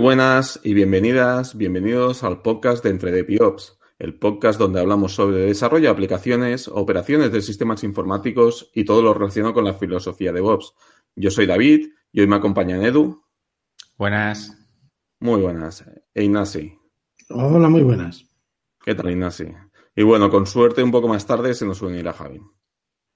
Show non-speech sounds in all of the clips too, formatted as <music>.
Buenas y bienvenidas, bienvenidos al podcast de Entre DPOps, el podcast donde hablamos sobre desarrollo de aplicaciones, operaciones de sistemas informáticos y todo lo relacionado con la filosofía de DevOps. Yo soy David y hoy me acompaña Edu. Buenas. Muy buenas. E Ignasi. Hola, muy buenas. ¿Qué tal, Ignasi? Y bueno, con suerte un poco más tarde se nos unirá Javi.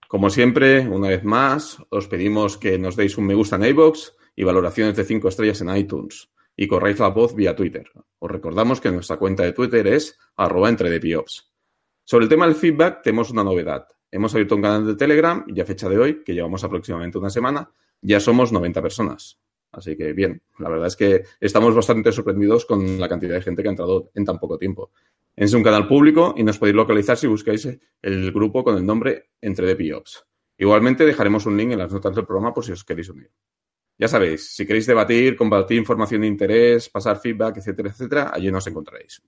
Como siempre, una vez más, os pedimos que nos deis un me gusta en iVoox y valoraciones de 5 estrellas en iTunes y corráis la voz vía Twitter. Os recordamos que nuestra cuenta de Twitter es arroba entre Sobre el tema del feedback tenemos una novedad. Hemos abierto un canal de Telegram y a fecha de hoy, que llevamos aproximadamente una semana, ya somos 90 personas. Así que bien, la verdad es que estamos bastante sorprendidos con la cantidad de gente que ha entrado en tan poco tiempo. Es un canal público y nos podéis localizar si buscáis el grupo con el nombre Entre. Igualmente dejaremos un link en las notas del programa por si os queréis unir. Ya sabéis, si queréis debatir, compartir información de interés, pasar feedback, etcétera, etcétera, allí nos encontraréis.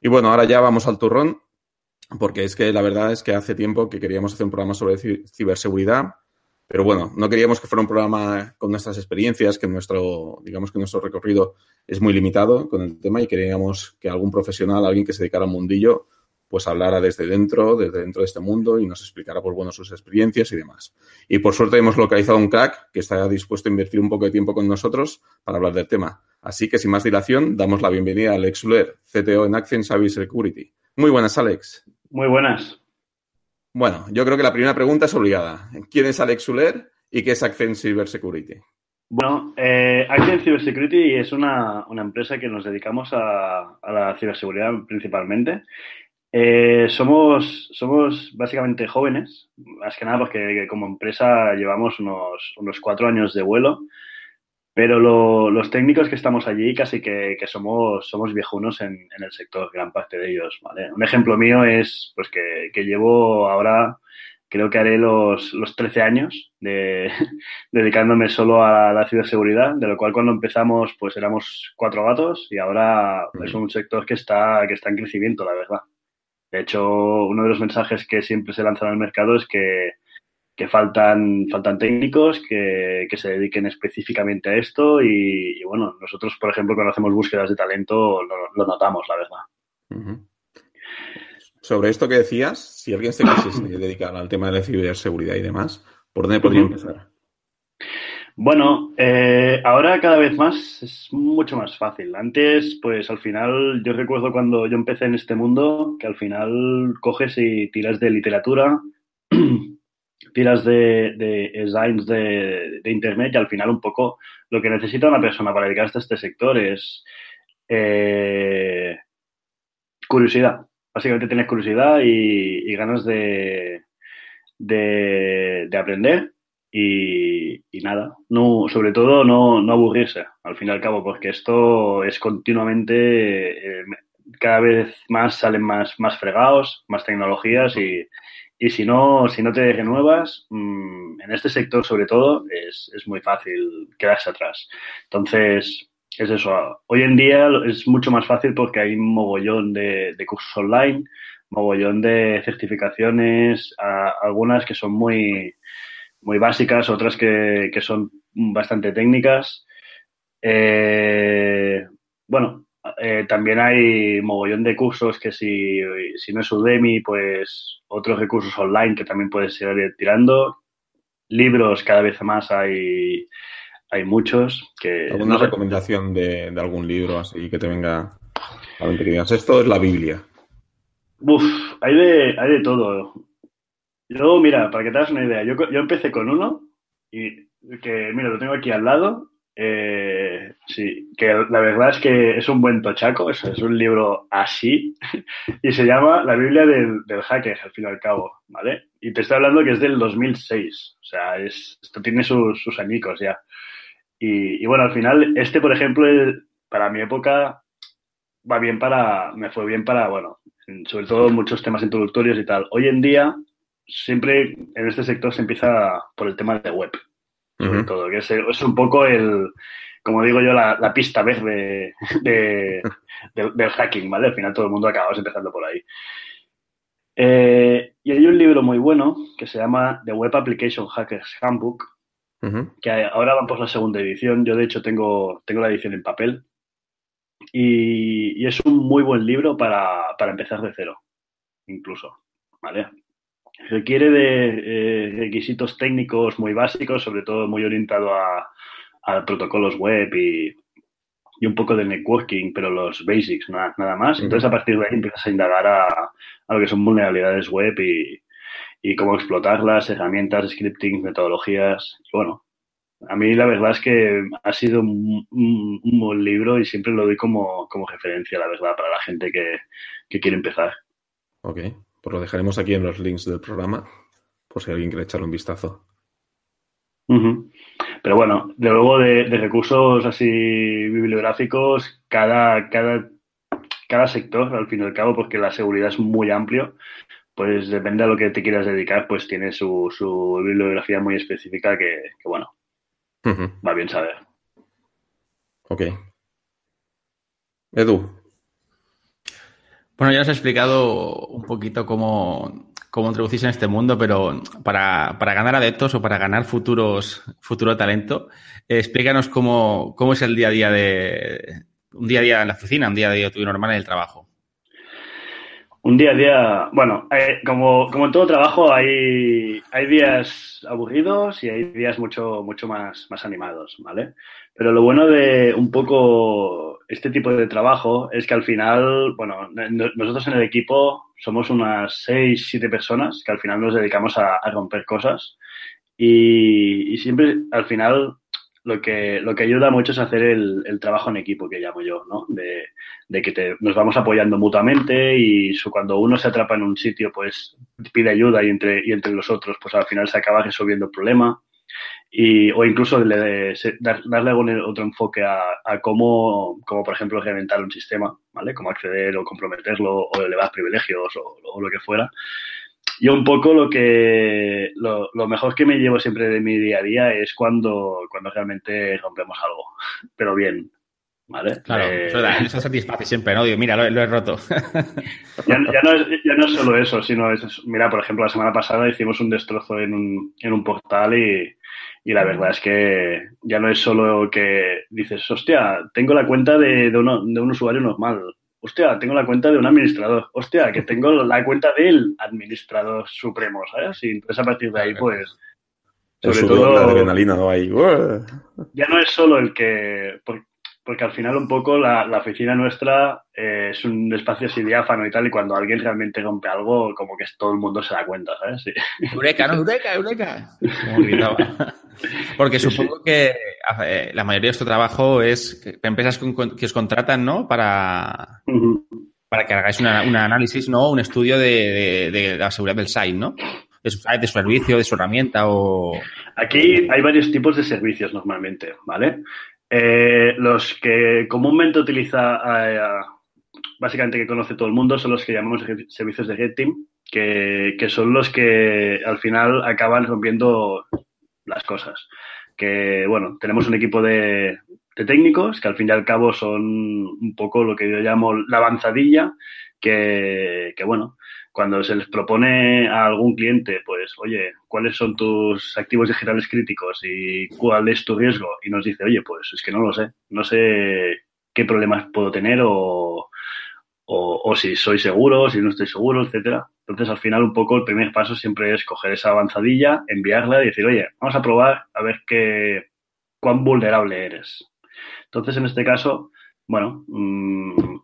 Y bueno, ahora ya vamos al turrón, porque es que la verdad es que hace tiempo que queríamos hacer un programa sobre ciberseguridad, pero bueno, no queríamos que fuera un programa con nuestras experiencias, que nuestro, digamos que nuestro recorrido es muy limitado con el tema y queríamos que algún profesional, alguien que se dedicara al mundillo, pues hablara desde dentro, desde dentro de este mundo y nos explicara, pues bueno, sus experiencias y demás. Y por suerte hemos localizado un crack que está dispuesto a invertir un poco de tiempo con nosotros para hablar del tema. Así que sin más dilación, damos la bienvenida a Alex Uller, CTO en Accent Service Security. Muy buenas, Alex. Muy buenas. Bueno, yo creo que la primera pregunta es obligada. ¿Quién es Alex Uller y qué es Accent Cyber Security? Bueno, eh, Accent Cyber Security es una, empresa que nos dedicamos a, a la ciberseguridad principalmente eh, somos, somos básicamente jóvenes, más que nada porque como empresa llevamos unos, unos cuatro años de vuelo, pero los técnicos que estamos allí casi que, somos, somos viejunos en, el sector, gran parte de ellos. ¿vale? Un ejemplo mío es pues que, llevo ahora, creo que haré los, los 13 años de, <laughs> dedicándome solo a la ciberseguridad, de lo cual cuando empezamos pues éramos cuatro gatos y ahora es un sector que está, que está en crecimiento, la verdad. De hecho, uno de los mensajes que siempre se lanzan al mercado es que, faltan, faltan técnicos que, se dediquen específicamente a esto y, bueno, nosotros, por ejemplo, cuando hacemos búsquedas de talento lo, notamos, la verdad. Sobre esto que decías, si alguien se quisiese <coughs> dedicar al tema de la ciberseguridad y demás, ¿por dónde podría empezar? Bueno, eh, ahora cada vez más es mucho más fácil. Antes, pues al final, yo recuerdo cuando yo empecé en este mundo, que al final coges y tiras de literatura, <clears throat> tiras de, de designs de, Internet y al final un poco lo que necesita una persona para dedicarse a este sector es eh, curiosidad. Básicamente tienes curiosidad y, ganas de, de, de aprender y, nada, no, sobre todo no, no, aburrirse, al fin y al cabo, porque esto es continuamente, eh, cada vez más salen más, más fregados, más tecnologías y, y si no, si no te renuevas, mm, en este sector sobre todo, es, es muy fácil quedarse atrás. Entonces, es eso. Hoy en día es mucho más fácil porque hay un mogollón de, cursos online, mogollón de certificaciones, algunas que son muy, muy básicas, otras que, son bastante técnicas. Eh, bueno, eh, también hay mogollón de cursos que si, si no es Udemy, pues otros recursos online que también puedes ir tirando. Libros cada vez más hay, hay muchos. Que, ¿Alguna recomendación de, algún libro así que te venga a mente que esto es la Biblia? Uf, hay de, hay de todo. Yo, mira, para que te hagas una idea, yo, yo empecé con uno y que, mira, lo tengo aquí al lado. Eh, sí, que la verdad es que es un buen tochaco, es, es un libro así <laughs> y se llama La Biblia del, del, hacker, al fin y al cabo, ¿vale? Y te estoy hablando que es del 2006, o sea, es, esto tiene sus, sus añicos ya. Y, y, bueno, al final, este, por ejemplo, para mi época va bien para, me fue bien para, bueno, sobre todo muchos temas introductorios y tal. Hoy en día siempre en este sector se empieza por el tema de web, sobre todo, que es, un poco el, como digo yo, la, pista verde de, del hacking, ¿vale? Al final todo el mundo acaba empezando por ahí. Eh, y hay un libro muy bueno que se llama The Web Application Hackers Handbook, que ahora van por la segunda edición. Yo, de hecho, tengo, tengo la edición en papel. Y, es un muy buen libro para, empezar de cero, incluso. ¿Vale? Requiere de eh, requisitos técnicos muy básicos, sobre todo muy orientado a, a protocolos web y, y, un poco de networking, pero los basics, nada, nada más. Entonces, a partir de ahí empiezas a indagar a, a lo que son vulnerabilidades web y, y cómo explotarlas, herramientas, scripting, metodologías. bueno, a mí la verdad es que ha sido un, buen libro y siempre lo doy como, referencia, la verdad, para la gente que, quiere empezar. Ok, pues lo dejaremos aquí en los links del programa, por si alguien quiere echarle un vistazo. Pero bueno, de luego de, recursos así bibliográficos, cada, cada, cada sector, al fin y al cabo, porque la seguridad es muy amplio, pues depende a lo que te quieras dedicar, pues tiene su, su bibliografía muy específica que, bueno, va bien saber. Ok. Edu. Bueno, ya os he explicado un poquito cómo, cómo introducirse en este mundo, pero para, para, ganar adeptos o para ganar futuros, futuro talento, explícanos cómo, cómo es el día a día de un día a día en la oficina, un día a día tuyo normal en el trabajo. Un día a día, bueno, eh, como, como en todo trabajo hay, hay días aburridos y hay días mucho, mucho más, más animados, ¿vale? Pero lo bueno de un poco este tipo de trabajo es que al final, bueno, nosotros en el equipo somos unas seis, siete personas que al final nos dedicamos a, romper cosas y, y siempre al final lo que, lo que ayuda mucho es hacer el, el trabajo en equipo, que llamo yo, ¿no? De, de que te, nos vamos apoyando mutuamente y cuando uno se atrapa en un sitio, pues pide ayuda y entre, y entre los otros, pues al final se acaba resolviendo el problema. Y, o incluso le, darle otro enfoque a, a cómo, como por ejemplo, reventar un sistema, ¿vale? Cómo acceder o comprometerlo o elevar privilegios o, o lo que fuera. Yo un poco lo que lo, lo, mejor que me llevo siempre de mi día a día es cuando, cuando realmente rompemos algo, <laughs> pero bien, ¿vale? Claro, eh, eso, satisface siempre, ¿no? Digo, mira, lo, he roto. <laughs> Ya, ya, no es, ya, no es, solo eso, sino es, mira, por ejemplo, la semana pasada hicimos un destrozo en un, en un portal y, y la verdad es que ya no es solo que dices, hostia, tengo la cuenta de, de, uno, de un usuario normal hostia, tengo la cuenta de un administrador, hostia, que tengo la cuenta del administrador supremo, ¿sabes? Y entonces a partir de ahí, pues, sobre todo... La adrenalina, ¿no? Ahí. Ya no es solo el que... Porque al final un poco la, la oficina nuestra eh, es un espacio así diáfano y tal, y cuando alguien realmente rompe algo, como que todo el mundo se da cuenta, ¿sabes? Sí. Eureka, no, Eureka, Eureka. <laughs> Porque supongo que la mayoría de vuestro trabajo es empresas que os contratan, ¿no? Para, para que hagáis un análisis, ¿no? Un estudio de, de, la seguridad del site, ¿no? De su de su servicio, de su herramienta o... Aquí hay varios tipos de servicios normalmente, ¿vale? Eh, los que comúnmente utiliza, eh, básicamente que conoce todo el mundo, son los que llamamos servicios de Red Team, que, que son los que al final acaban rompiendo las cosas. Que, bueno, tenemos un equipo de, de técnicos que al fin y al cabo son un poco lo que yo llamo la avanzadilla, que, que bueno, cuando se les propone a algún cliente, pues, oye, ¿cuáles son tus activos digitales críticos y cuál es tu riesgo? Y nos dice, oye, pues es que no lo sé, no sé qué problemas puedo tener o, o, o si soy seguro, si no estoy seguro, etcétera. Entonces, al final, un poco el primer paso siempre es coger esa avanzadilla, enviarla y decir, oye, vamos a probar a ver qué, cuán vulnerable eres. Entonces, en este caso, bueno, mmm,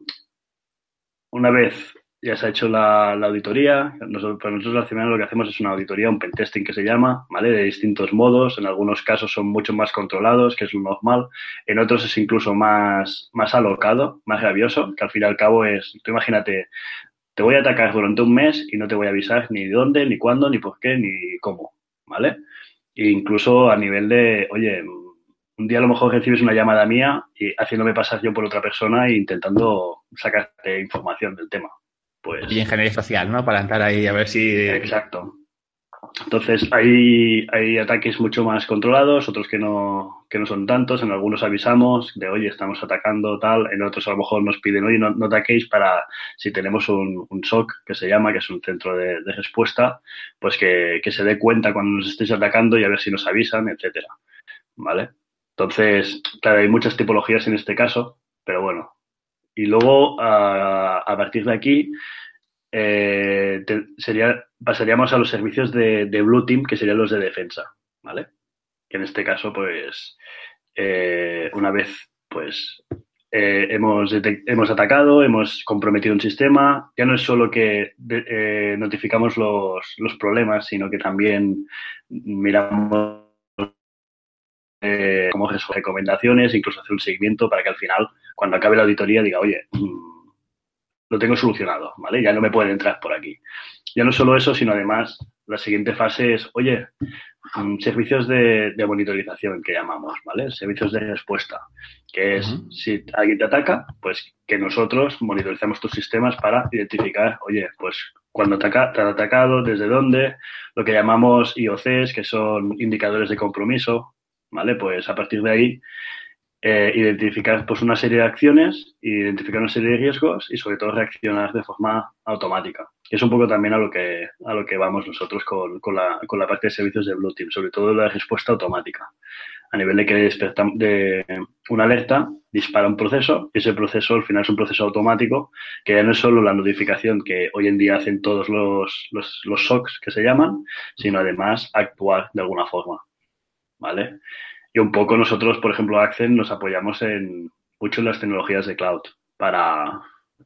una vez ya se ha hecho la, la auditoría. Nosotros, para nosotros al final lo que hacemos es una auditoría, un pentesting que se llama, ¿vale? De distintos modos. En algunos casos son mucho más controlados, que es lo normal. En otros es incluso más, más alocado, más rabioso, que al fin y al cabo es, tú imagínate, te voy a atacar durante un mes y no te voy a avisar ni dónde, ni cuándo, ni por qué, ni cómo, ¿vale? E incluso a nivel de, oye, un día a lo mejor recibes una llamada mía y haciéndome pasar yo por otra persona e intentando sacarte información del tema. Pues, y ingeniería social, ¿no? Para entrar ahí a ver si... Exacto. Entonces, hay, hay ataques mucho más controlados, otros que no, que no son tantos. En algunos avisamos de, oye, estamos atacando tal. En otros, a lo mejor nos piden, oye, no, no ataquéis para, si tenemos un, un, SOC, que se llama, que es un centro de, de respuesta, pues que, que, se dé cuenta cuando nos estéis atacando y a ver si nos avisan, etcétera. ¿vale? Entonces, claro, hay muchas tipologías en este caso, pero bueno. Y luego, a, partir de aquí, eh, sería, pasaríamos a los servicios de, de, Blue Team, que serían los de defensa, ¿vale? Que en este caso, pues, eh, una vez, pues, eh, hemos, hemos atacado, hemos comprometido un sistema, ya no es solo que eh, notificamos los, los, problemas, sino que también miramos eh, como recomendaciones, incluso hacer un seguimiento para que al final, cuando acabe la auditoría, diga, oye, mmm, lo tengo solucionado, ¿vale? Ya no me pueden entrar por aquí. Ya no solo eso, sino además la siguiente fase es, oye, servicios de, de, monitorización que llamamos, ¿vale? Servicios de respuesta, que es, uh -huh. si alguien te ataca, pues que nosotros monitorizamos tus sistemas para identificar, oye, pues cuando te, ha, te han atacado, desde dónde, lo que llamamos IOCs, que son indicadores de compromiso, ¿vale? Pues a partir de ahí eh, identificar pues una serie de acciones, identificar una serie de riesgos y sobre todo reaccionar de forma automática. Es un poco también a lo que, a lo que vamos nosotros con, con, la, con la parte de servicios de Blue Team, sobre todo la respuesta automática. A nivel de que despertamos de una alerta, dispara un proceso y ese proceso al final es un proceso automático que ya no es solo la notificación que hoy en día hacen todos los, los, los que se llaman, sino además actuar de alguna forma. ¿Vale? Y un poco nosotros, por ejemplo, Accent, nos apoyamos en mucho en las tecnologías de cloud para,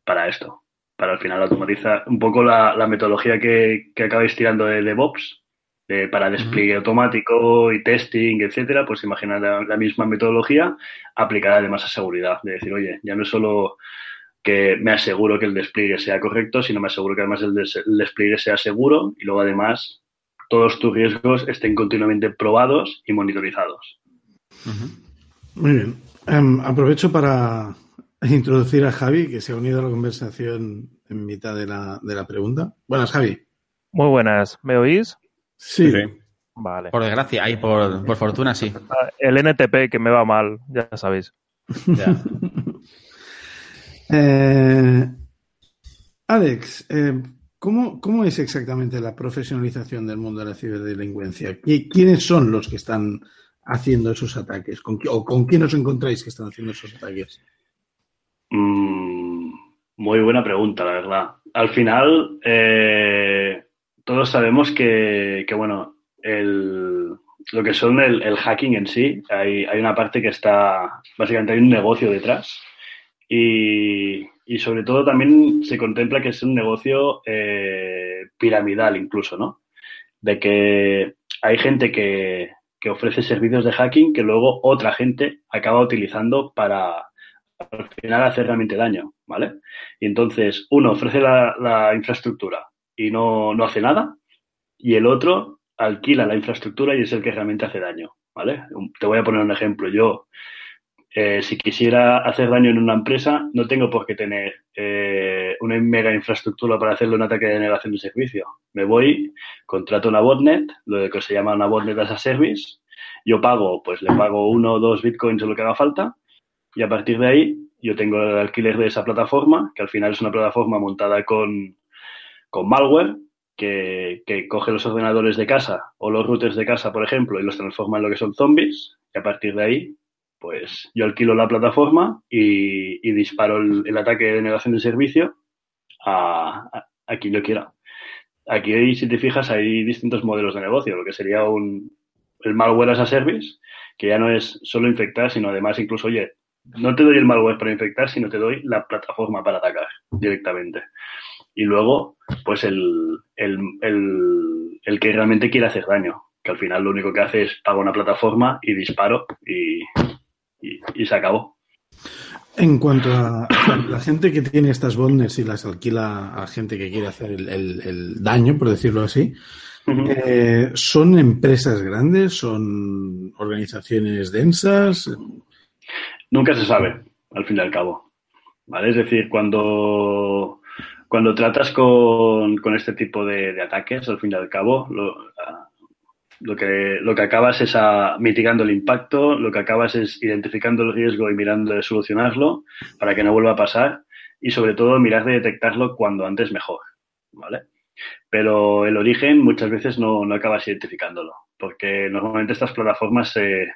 para esto. Para al final automatizar un poco la, la metodología que, que acabáis tirando de DevOps, de, para despliegue uh -huh. automático y testing, etcétera, pues imaginar la, la, misma metodología aplicada además a seguridad. De decir, oye, ya no es solo que me aseguro que el despliegue sea correcto, sino me aseguro que además el, des el despliegue sea seguro y luego además todos tus riesgos estén continuamente probados y monitorizados. Uh -huh. Muy bien. Um, aprovecho para introducir a Javi, que se ha unido a la conversación en mitad de la, de la pregunta. Buenas, Javi. Muy buenas. ¿Me oís? Sí. sí. Vale. Por desgracia, y por, por fortuna sí. El NTP que me va mal, ya sabéis. Ya. <laughs> eh, Alex, eh, ¿cómo, ¿cómo es exactamente la profesionalización del mundo de la ciberdelincuencia? ¿Quiénes son los que están haciendo esos ataques? ¿Con, ¿O con quién os encontráis que están haciendo esos ataques? Mm, muy buena pregunta, la verdad. Al final, eh, todos sabemos que, que bueno, el, lo que son el, hacking en sí, hay, hay una parte que está, básicamente hay un negocio detrás. Y, y sobre todo también se contempla que es un negocio eh, piramidal incluso, ¿no? De que hay gente que, que ofrece servicios de hacking que luego otra gente acaba utilizando para al final hacer realmente daño, ¿vale? Y entonces uno ofrece la, la infraestructura y no, no, hace nada y el otro alquila la infraestructura y es el que realmente hace daño, ¿vale? Te voy a poner un ejemplo. Yo, eh, si quisiera hacer daño en una empresa, no tengo por qué tener eh, una mega infraestructura para hacerle un ataque de denegación de servicio. Me voy, contrato una botnet, lo que se llama una botnet as a service, yo pago, pues le pago uno o dos bitcoins o lo que haga falta, y a partir de ahí yo tengo el alquiler de esa plataforma, que al final es una plataforma montada con, con malware, que, que, coge los ordenadores de casa o los routers de casa, por ejemplo, y los transforma en lo que son zombies, y a partir de ahí pues yo alquilo la plataforma y, disparo el, ataque de denegación de servicio a, quien yo quiera. Aquí, si te fijas, hay distintos modelos de negocio, lo que sería un, el malware as a service, que ya no es solo infectar, sino además incluso, oye, no te doy el malware para infectar, sino te doy la plataforma para atacar directamente. Y luego, pues el, el, el, el que realmente quiere hacer daño, que al final lo único que hace es pago una plataforma y disparo y, y, y, se acabó. En cuanto a la gente que tiene estas botnets y las alquila a gente que quiere hacer el, el, el daño, por decirlo así, uh -huh. eh, ¿son empresas grandes? ¿Son organizaciones densas? Nunca se sabe, al fin y al cabo. ¿Vale? Es decir, cuando, cuando tratas con, con este tipo de, de, ataques, al fin y al cabo, lo, lo que, lo que acabas es mitigando el impacto, lo que acabas es identificando el riesgo y mirando de solucionarlo para que no vuelva a pasar y sobre todo mirar de detectarlo cuando antes mejor, ¿vale? Pero el origen muchas veces no, no acabas identificándolo, porque normalmente estas plataformas se,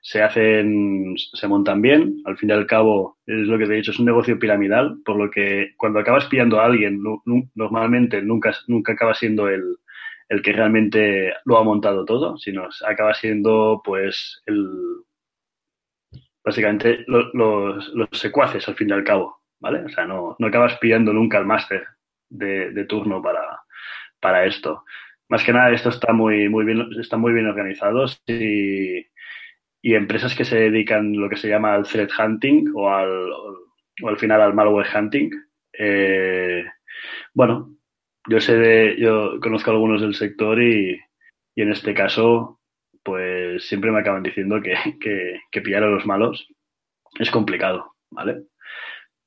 se hacen, se montan bien. Al fin y al cabo, es lo que te he dicho, es un negocio piramidal, por lo que cuando acabas pillando a alguien, normalmente nunca, nunca acaba siendo el, el que realmente lo ha montado todo, sino acaba siendo pues el básicamente los, secuaces al fin y al cabo, ¿vale? O sea, no, no acabas pillando nunca el máster de, de, turno para, para esto. Más que nada, esto está muy, muy bien, está muy bien organizado y, y empresas que se dedican lo que se llama al threat hunting o al, o al final al malware hunting. Eh, bueno, yo sé de, yo conozco a algunos del sector y, y en este caso, pues siempre me acaban diciendo que, que, que pillar a los malos es complicado, ¿vale?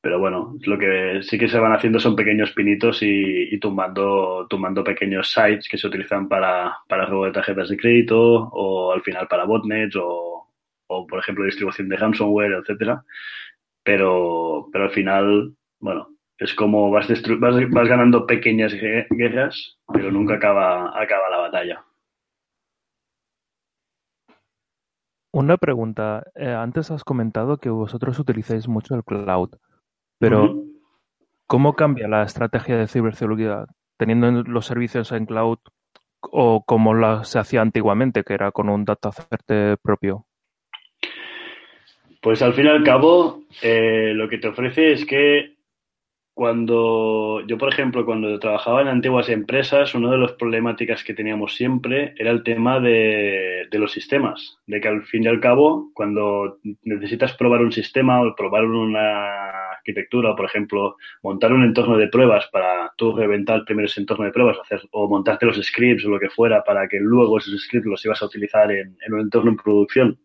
Pero bueno, lo que sí que se van haciendo son pequeños pinitos y, y tumbando, tumbando pequeños sites que se utilizan para, para robo de tarjetas de crédito o al final para botnets o, o por ejemplo distribución de ransomware, etcétera. Pero, pero al final, bueno, es como vas, vas, vas ganando pequeñas guerras, pero nunca acaba, acaba la batalla. Una pregunta. Eh, antes has comentado que vosotros utilizáis mucho el cloud. Pero, ¿cómo cambia la estrategia de ciberseguridad teniendo los servicios en cloud o como se hacía antiguamente, que era con un data center propio? Pues al fin y al cabo, eh, lo que te ofrece es que cuando yo, por ejemplo, cuando trabajaba en antiguas empresas, una de las problemáticas que teníamos siempre era el tema de, los sistemas, de que al fin y al cabo, cuando necesitas probar un sistema o probar una arquitectura, por ejemplo, montar un entorno de pruebas para tú reventar primero ese entorno de pruebas, hacer, o montarte los scripts o lo que fuera para que luego esos scripts los ibas a utilizar en, en un entorno en producción.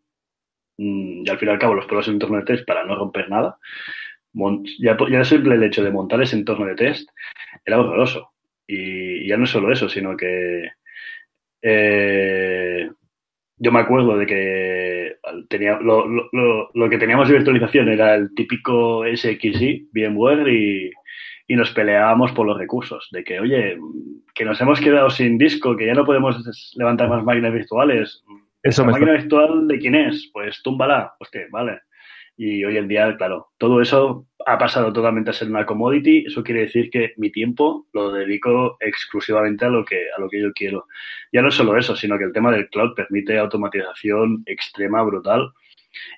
Mm, y al fin y al cabo los pruebas en entorno de test para no romper nada. Ya, ya el simple hecho de montar ese entorno de test era horroroso. Y ya no es solo eso, sino que eh, yo me acuerdo de que tenía, lo, lo, lo, que teníamos de virtualización era el típico SXI, VMware, y, y nos peleábamos por los recursos. De que, oye, que nos hemos quedado sin disco, que ya no podemos levantar más máquinas virtuales. Eso ¿La máquina virtual de quién es? Pues túmbala. Hostia, vale. Y hoy en día, claro, todo eso ha pasado totalmente a ser una commodity. Eso quiere decir que mi tiempo lo dedico exclusivamente a lo que, a lo que yo quiero. Ya no solo eso, sino que el tema del cloud permite automatización extrema, brutal.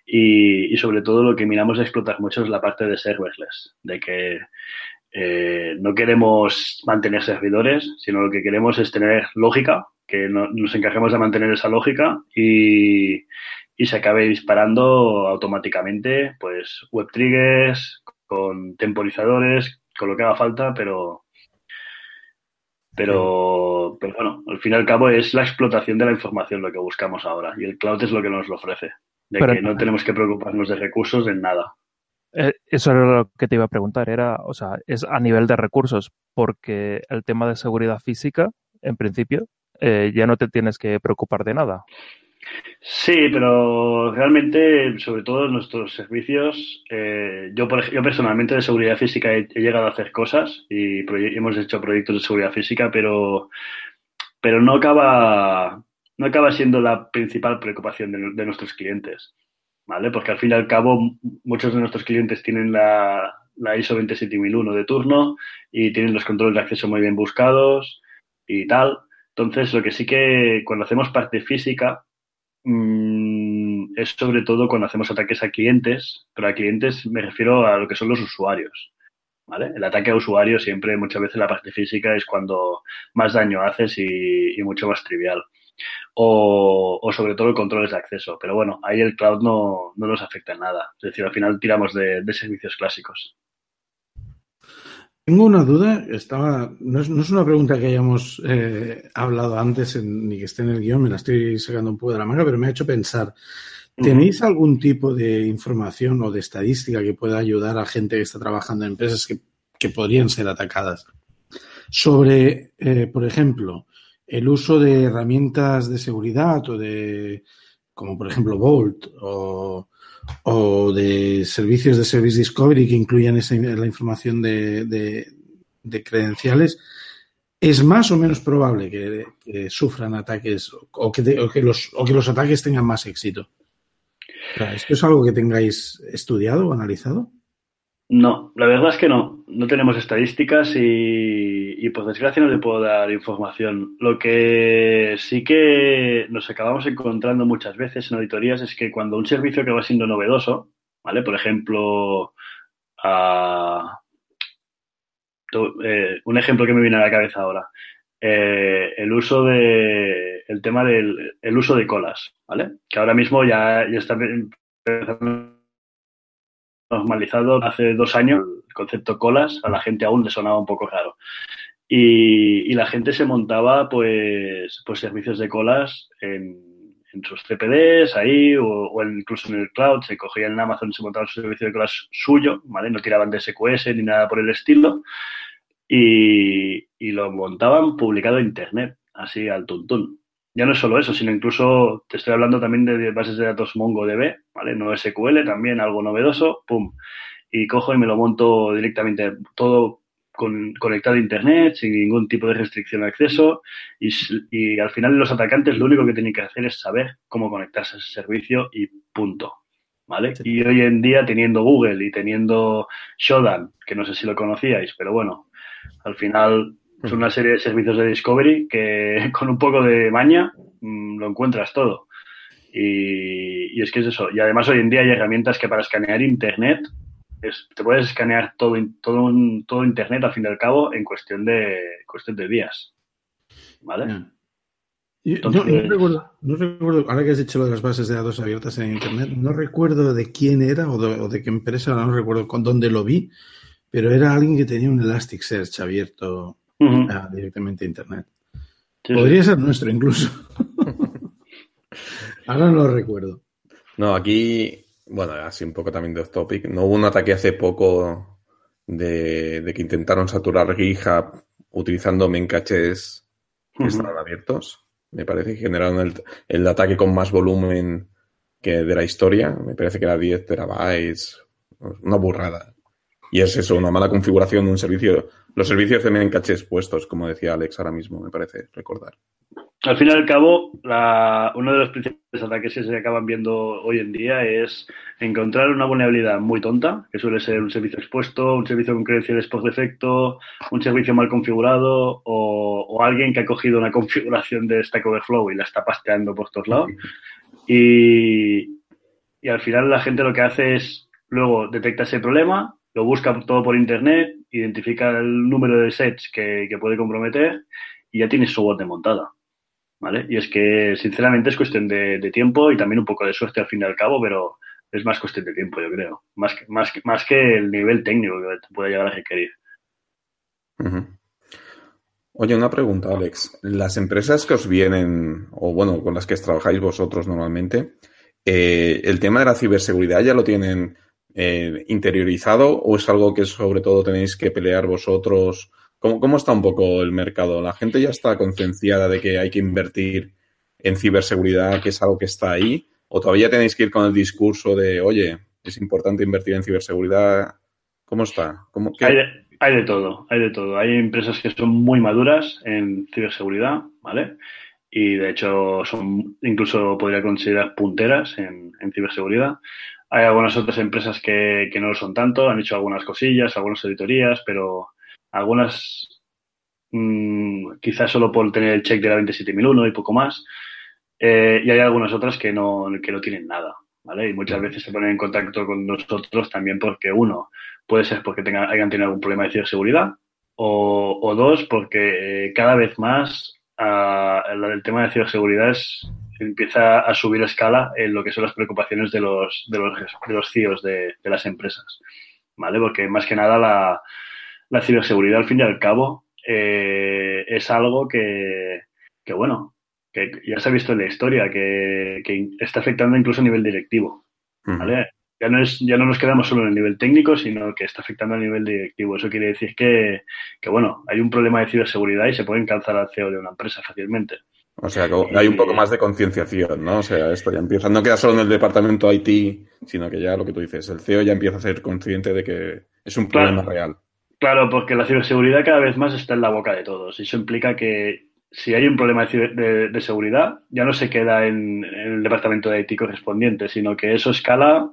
Y, y sobre todo lo que miramos a explotar mucho es la parte de serverless, de que eh, no queremos mantener servidores, sino lo que queremos es tener lógica, que no, nos encarguemos de mantener esa lógica y, y se acabe disparando automáticamente, pues web triggers, con temporizadores, con lo que haga falta, pero, pero, pero bueno, al fin y al cabo es la explotación de la información lo que buscamos ahora y el cloud es lo que nos lo ofrece, de pero, que no tenemos que preocuparnos de recursos en nada. Eh, eso era lo que te iba a preguntar, era, o sea, es a nivel de recursos, porque el tema de seguridad física, en principio, eh, ya no te tienes que preocupar de nada. Sí, pero realmente, sobre todo nuestros servicios, eh, yo, por, yo personalmente de seguridad física he, llegado a hacer cosas y hemos hecho proyectos de seguridad física, pero, pero no acaba no acaba siendo la principal preocupación de, de, nuestros clientes, ¿vale? Porque al fin y al cabo muchos de nuestros clientes tienen la, la ISO 27001 de turno y tienen los controles de acceso muy bien buscados y tal. Entonces, lo que sí que cuando hacemos parte física, mmm, es sobre todo cuando hacemos ataques a clientes, pero a clientes me refiero a lo que son los usuarios. ¿Vale? El ataque a usuarios siempre, muchas veces la parte física es cuando más daño haces y, mucho más trivial. O, o, sobre todo controles de acceso. Pero bueno, ahí el cloud no, no nos afecta en nada. Es decir, al final tiramos de, de servicios clásicos. Tengo una duda, estaba, no es, no es una pregunta que hayamos eh, hablado antes en, ni que esté en el guion, me la estoy sacando un poco de la manga, pero me ha hecho pensar. ¿Tenéis algún tipo de información o de estadística que pueda ayudar a gente que está trabajando en empresas que, que podrían ser atacadas? Sobre, eh, por ejemplo, el uso de herramientas de seguridad o de, como por ejemplo Vault o, o de servicios de Service Discovery que incluyan esa, la información de, de, de, credenciales, es más o menos probable que, sufran ataques o, que los, o que los ataques tengan más éxito. ¿Esto es algo que tengáis estudiado o analizado? No, la verdad es que no. No tenemos estadísticas y, y, por desgracia no le puedo dar información. Lo que sí que nos acabamos encontrando muchas veces en auditorías es que cuando un servicio que va siendo novedoso, ¿vale? Por ejemplo, eh, un ejemplo que me viene a la cabeza ahora. Eh, el uso de el tema del el uso de colas, ¿vale? Que ahora mismo ya, ya está normalizado hace dos años el concepto colas, a la gente aún le sonaba un poco raro. Y, la gente se montaba pues, pues servicios de colas en, sus CPDs ahí o, o, incluso en el cloud, se cogían en Amazon, se montaba su servicio de colas suyo, ¿vale? No tiraban de SQS ni nada por el estilo y, y lo montaban publicado en Internet, así al tuntún. Ya no es solo eso, sino incluso te estoy hablando también de bases de datos MongoDB, ¿vale? No SQL, también algo novedoso, pum. Y cojo y me lo monto directamente todo con, conectado a Internet, sin ningún tipo de restricción de acceso. Y, y, al final los atacantes lo único que tienen que hacer es saber cómo conectarse a ese servicio y punto. ¿Vale? Sí. Y hoy en día, teniendo Google y teniendo Shodan, que no sé si lo conocíais, pero bueno, al final son una serie de servicios de Discovery que <laughs> con un poco de maña mmm, lo encuentras todo. Y, y, es que es eso. Y además hoy en día hay herramientas que para escanear Internet es, te puedes escanear todo, todo, todo Internet al fin y al cabo en cuestión de, cuestión de días. ¿Vale? Yeah. Entonces, no, no, recuerdo, no, recuerdo, ahora que has dicho lo de las bases de datos abiertas en Internet, no recuerdo de quién era o de, o de qué empresa, no recuerdo con dónde lo vi, pero era alguien que tenía un Elasticsearch abierto uh -huh. directamente a Internet. Sí, Podría sí. ser nuestro incluso. <laughs> Ahora no lo recuerdo. No, aquí, bueno, así un poco también de off topic. No hubo un ataque hace poco de, de que intentaron saturar GitHub utilizando memcaches que uh -huh. estaban abiertos. Me parece que generaron el, el, ataque con más volumen que de la historia. Me parece que era 10 terabytes. Una burrada. Y es eso, una mala configuración de un servicio. Los servicios tienen caches puestos, como decía Alex ahora mismo, me parece recordar. Al fin y al cabo, la, uno de los principales ataques que se acaban viendo hoy en día es encontrar una vulnerabilidad muy tonta, que suele ser un servicio expuesto, un servicio con credenciales por defecto, un servicio mal configurado o, o alguien que ha cogido una configuración de Stack Overflow y la está pasteando por todos lados. Y, y al final la gente lo que hace es luego detecta ese problema, lo busca todo por internet, identifica el número de sets que, que puede comprometer y ya tienes su bot montada. ¿Vale? Y es que, sinceramente, es cuestión de, tiempo y también un poco de suerte al fin y al cabo, pero es más cuestión de tiempo, yo creo. Más que, más, más que el nivel técnico que te puede llegar a requerir. Uh. Oye, una pregunta, Alex. Las empresas que os vienen, o bueno, con las que trabajáis vosotros normalmente, eh, ¿el tema de la ciberseguridad ya lo tienen eh, interiorizado o es algo que sobre todo tenéis que pelear vosotros? ¿Cómo, ¿Cómo, está un poco el mercado? ¿La gente ya está concienciada de que hay que invertir en ciberseguridad, que es algo que está ahí? ¿O todavía tenéis que ir con el discurso de, oye, es importante invertir en ciberseguridad? ¿Cómo está? ¿Cómo, hay, de, todo, hay de todo. Hay empresas que son muy maduras en ciberseguridad, ¿vale? Y de hecho son, incluso podría considerar punteras en ciberseguridad. Hay algunas otras empresas que, que no lo son tanto, han hecho algunas cosillas, algunas auditorías, pero algunas mmm, quizás solo por tener el check de la 27001 y poco más. Eh, y hay algunas otras que no, que no tienen nada, ¿vale? Y muchas veces se ponen en contacto con nosotros también porque, uno, puede ser porque tengan, hayan tenido algún problema de ciberseguridad, o, o dos, porque eh, cada vez más uh, el tema de ciberseguridad es, empieza a subir escala en lo que son las preocupaciones de los, de los, de los CIOs de, de las empresas, ¿vale? Porque más que nada la, la ciberseguridad, al fin y al cabo, eh, es algo que, que, bueno, que ya se ha visto en la historia, que, que está afectando incluso a nivel directivo. ¿vale? Ya, no es, ya no nos quedamos solo en el nivel técnico, sino que está afectando a nivel directivo. Eso quiere decir que, que, bueno, hay un problema de ciberseguridad y se puede calzar al CEO de una empresa fácilmente. O sea, que hay un poco más de concienciación, ¿no? O sea, esto ya empieza, no queda solo en el departamento IT, sino que ya lo que tú dices, el CEO ya empieza a ser consciente de que es un problema claro. real. Claro, porque la ciberseguridad cada vez más está en la boca de todos. Y eso implica que si hay un problema de, seguridad, ya no se queda en, el departamento de IT correspondiente, sino que eso escala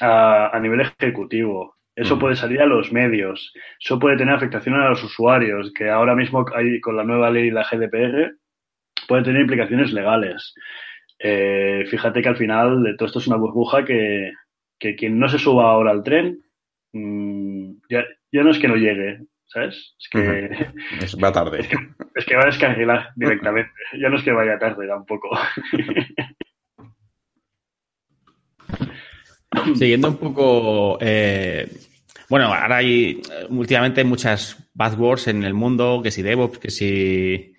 a, nivel ejecutivo. Eso puede salir a los medios, eso puede tener afectación a los usuarios, que ahora mismo hay, con la nueva ley, la GDPR, puede tener implicaciones legales. Eh, fíjate que al final de todo esto es una burbuja que, quien no se suba ahora al tren, mm, ya, ya, no es que no llegue, ¿sabes? Es que... <laughs> va tarde. Es que, va a descarrilar directamente. ya no es que vaya tarde tampoco. <laughs> Siguiendo un poco... Eh, bueno, ahora hay últimamente muchas buzzwords en el mundo, que si DevOps, que si...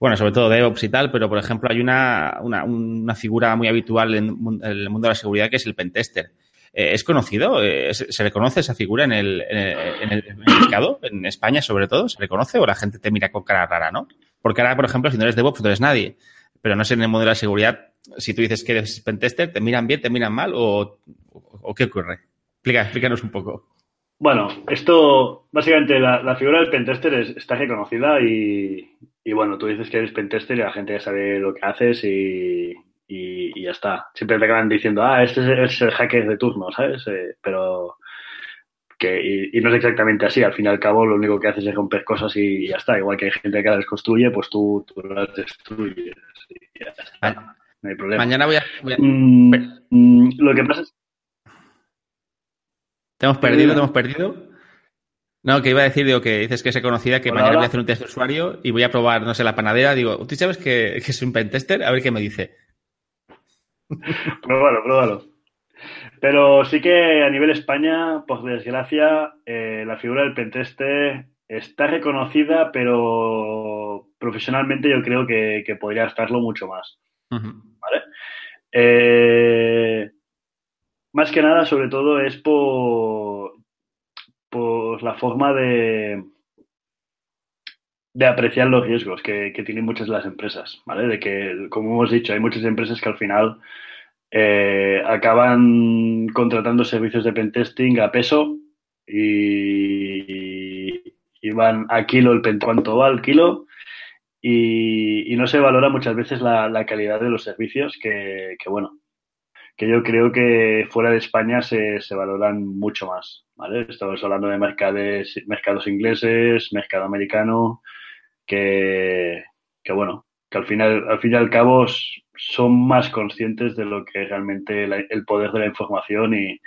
Bueno, sobre todo DevOps y tal, pero por ejemplo hay una, una, una figura muy habitual en el mundo de la seguridad que es el pentester. Eh, ¿Es conocido? Eh, ¿Se reconoce esa figura en el, en, el, mercado? ¿En España sobre todo? ¿Se reconoce o la gente te mira con cara rara, no? Porque ahora, por ejemplo, si no eres DevOps, no eres nadie. Pero no sé en el modelo de seguridad, si tú dices que eres pentester, ¿te miran bien, te miran mal o, qué ocurre? Explica, explícanos un poco. Bueno, esto, básicamente, la, figura del pentester está reconocida y, y, bueno, tú dices que eres pentester y la gente ya sabe lo que haces y, y, ya está. Siempre te acaban diciendo, ah, este es, el hacker de turno, ¿sabes? Eh, pero que, y, no es exactamente así. Al fin y al cabo, lo único que haces es romper cosas y ya está. Igual que hay gente que las construye, pues tú, tú las destruyes y ya está. No hay problema. Mañana voy a. Mm, mm, lo que pasa es. ¿Te hemos perdido? ¿Te hemos perdido? No, que iba a decir, digo, que dices que es conocida, que mañana voy a hacer un test de usuario y voy a probar, no sé, la panadera. Digo, ¿tú sabes que, que es un pentester? A ver qué me dice. pruébalo, pruébalo. Pero sí que a nivel España, por desgracia, eh, la figura del penteste está reconocida, pero profesionalmente yo creo que, podría estarlo mucho más. ¿Vale? Eh, más que nada, sobre todo, es por, por la forma de, de apreciar los riesgos que, tienen muchas de las empresas, ¿vale? De que, como hemos dicho, hay muchas empresas que al final eh, acaban contratando servicios de pentesting a peso y, van a kilo el pen, cuánto va al kilo y, no se valora muchas veces la, calidad de los servicios que, bueno, que yo creo que fuera de España se, se valoran mucho más, ¿vale? Estamos hablando de mercados, mercados ingleses, mercado americano, que, bueno, que al final, al fin y al cabo son más conscientes de lo que es realmente el poder de la información y,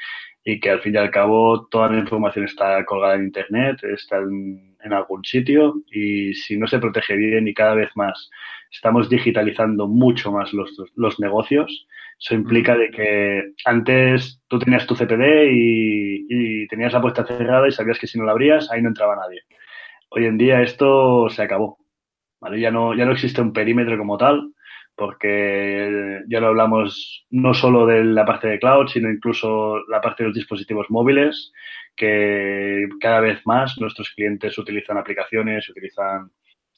que al fin y al cabo toda la información está colgada en internet, está en, algún sitio y si no se protege bien y cada vez más estamos digitalizando mucho más los, los negocios, eso implica de que antes tú tenías tu CPD y, tenías la puerta cerrada y sabías que si no la abrías ahí no entraba nadie. Hoy en día esto se acabó. ¿vale? Ya, no, ya no existe un perímetro como tal, porque ya lo hablamos no solo de la parte de cloud, sino incluso la parte de los dispositivos móviles, que cada vez más nuestros clientes utilizan aplicaciones, utilizan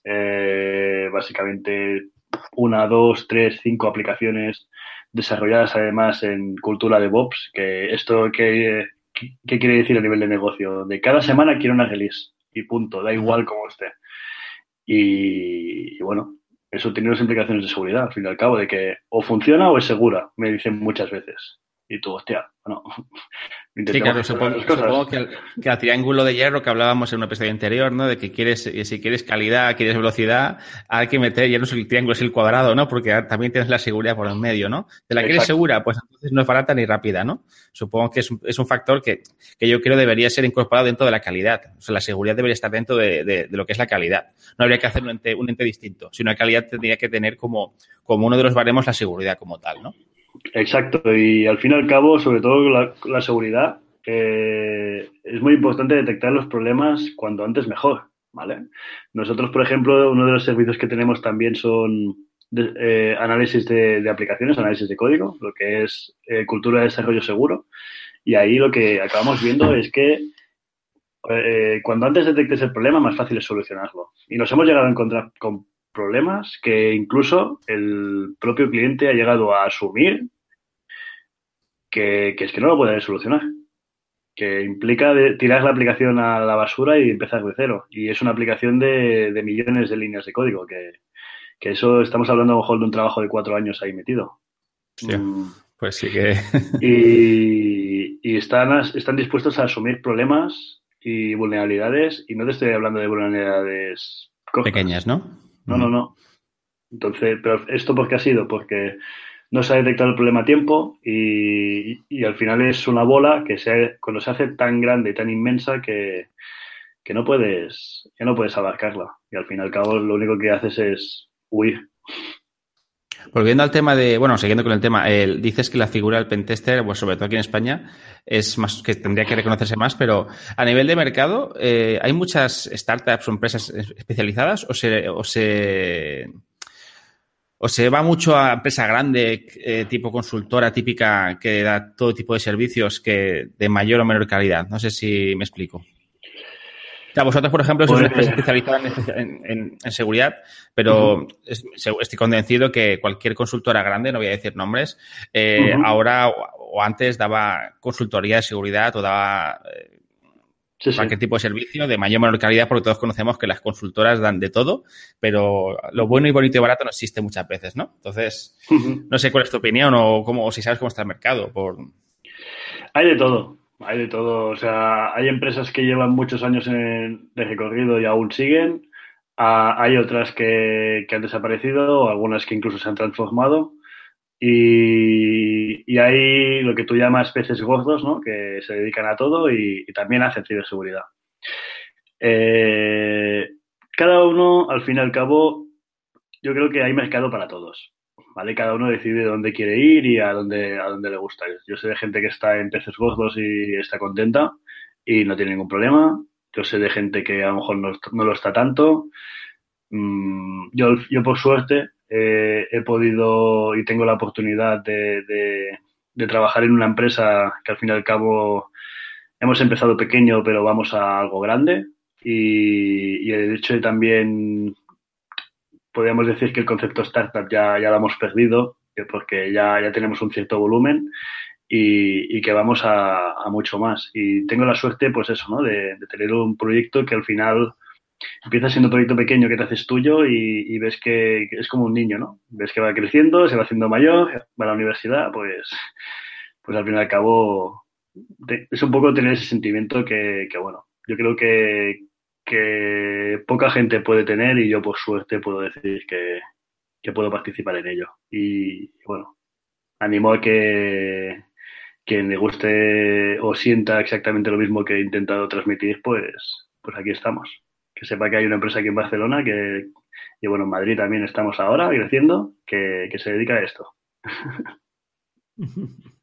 eh, básicamente una, dos, tres, cinco aplicaciones desarrolladas además en cultura de DevOps, que esto que, ¿qué quiere decir a nivel de negocio? De cada semana quiero una release y punto, da igual cómo esté. Y, bueno, eso tiene unas implicaciones de seguridad, al fin y al cabo, de que o funciona o es segura, me dicen muchas veces. Y tú, hostia, bueno, <laughs> Sí, claro, supongo, que, el, triángulo de hierro que hablábamos en un episodio anterior, ¿no? De que quieres, si quieres calidad, quieres velocidad, hay que meter, ya no es el triángulo, es el cuadrado, ¿no? Porque también tienes la seguridad por el medio, ¿no? ¿Te la quieres segura? Pues entonces no es barata ni rápida, ¿no? Supongo que es un, es un factor que, que, yo creo debería ser incorporado dentro de la calidad. O sea, la seguridad debería estar dentro de, de, de lo que es la calidad. No habría que hacer un ente, un ente distinto, sino la calidad tendría que tener como, como uno de los baremos la seguridad como tal, ¿no? Exacto, y al fin y al cabo, sobre todo la, seguridad, eh, es muy importante detectar los problemas cuando antes mejor, ¿vale? Nosotros, por ejemplo, uno de los servicios que tenemos también son eh, análisis de, aplicaciones, análisis de código, lo que es eh, cultura de desarrollo seguro, y ahí lo que acabamos viendo es que cuando antes detectes el problema, más fácil es solucionarlo. Y nos hemos llegado a encontrar con problemas que incluso el propio cliente ha llegado a asumir que, es que no lo puede solucionar. Que implica tirar la aplicación a la basura y empezar de cero. Y es una aplicación de, millones de líneas de código que, Que eso estamos hablando a lo mejor de un trabajo de cuatro años ahí metido. Mm. Pues sí que. y, <laughs> están, están dispuestos a asumir problemas y vulnerabilidades, y no te estoy hablando de vulnerabilidades pequeñas, ¿no? No, no, no. Entonces, pero esto por qué ha sido? Porque no se ha detectado el problema a tiempo y, al final es una bola que se, cuando se hace tan grande y tan inmensa que, que no puedes, que no puedes abarcarla. Y al fin y al cabo lo único que haces es huir. Volviendo al tema de, bueno, siguiendo con el tema, dices que la figura del pentester, pues sobre todo aquí en España, es más que tendría que reconocerse más, pero a nivel de mercado, eh, ¿hay muchas startups o empresas especializadas o se, o se, o se va mucho a empresa grande, eh, tipo consultora típica, que da todo tipo de servicios que de mayor o menor calidad? No sé si me explico. O sea, vosotros, por ejemplo, sois una empresa especializada en, seguridad, pero estoy convencido que cualquier consultora grande, no voy a decir nombres, eh, ahora o, antes daba consultoría de seguridad o daba eh, cualquier tipo de servicio de mayor o menor calidad, porque todos conocemos que las consultoras dan de todo, pero lo bueno y bonito y barato no existe muchas veces, ¿no? Entonces, no sé cuál es tu opinión o, cómo, o si sabes cómo está el mercado. Por... Hay de todo. Hay de todo. O sea, hay empresas que llevan muchos años en, de recorrido y aún siguen. Ah, hay otras que, han desaparecido, algunas que incluso se han transformado. Y, hay lo que tú llamas peces gordos, ¿no? Que se dedican a todo y, también hacen ciberseguridad. Eh, cada uno, al fin y al cabo, yo creo que hay mercado para todos. ¿Vale? Cada uno decide dónde quiere ir y a dónde, a dónde le gusta. Yo sé de gente que está en peces gordos y está contenta y no tiene ningún problema. Yo sé de gente que a lo mejor no, lo está tanto. Mm, yo, yo, por suerte, eh, he podido y tengo la oportunidad de, de, trabajar en una empresa que al fin y al cabo hemos empezado pequeño, pero vamos a algo grande. Y, y el hecho de también podríamos decir que el concepto startup ya, ya lo hemos perdido, porque ya, ya tenemos un cierto volumen y, que vamos a, mucho más. Y tengo la suerte, pues eso, ¿no? De, tener un proyecto que al final empieza siendo un proyecto pequeño que te haces tuyo y, ves que, es como un niño, ¿no? Ves que va creciendo, se va haciendo mayor, va a la universidad, pues, pues al fin y al cabo es un poco tener ese sentimiento que, que bueno, yo creo que, que poca gente puede tener y yo por suerte puedo decir que, puedo participar en ello. Y bueno, animo a que quien le guste o sienta exactamente lo mismo que he intentado transmitir, pues, pues aquí estamos. Que sepa que hay una empresa aquí en Barcelona que, y bueno, en Madrid también estamos ahora creciendo, que, que se dedica a esto. <laughs>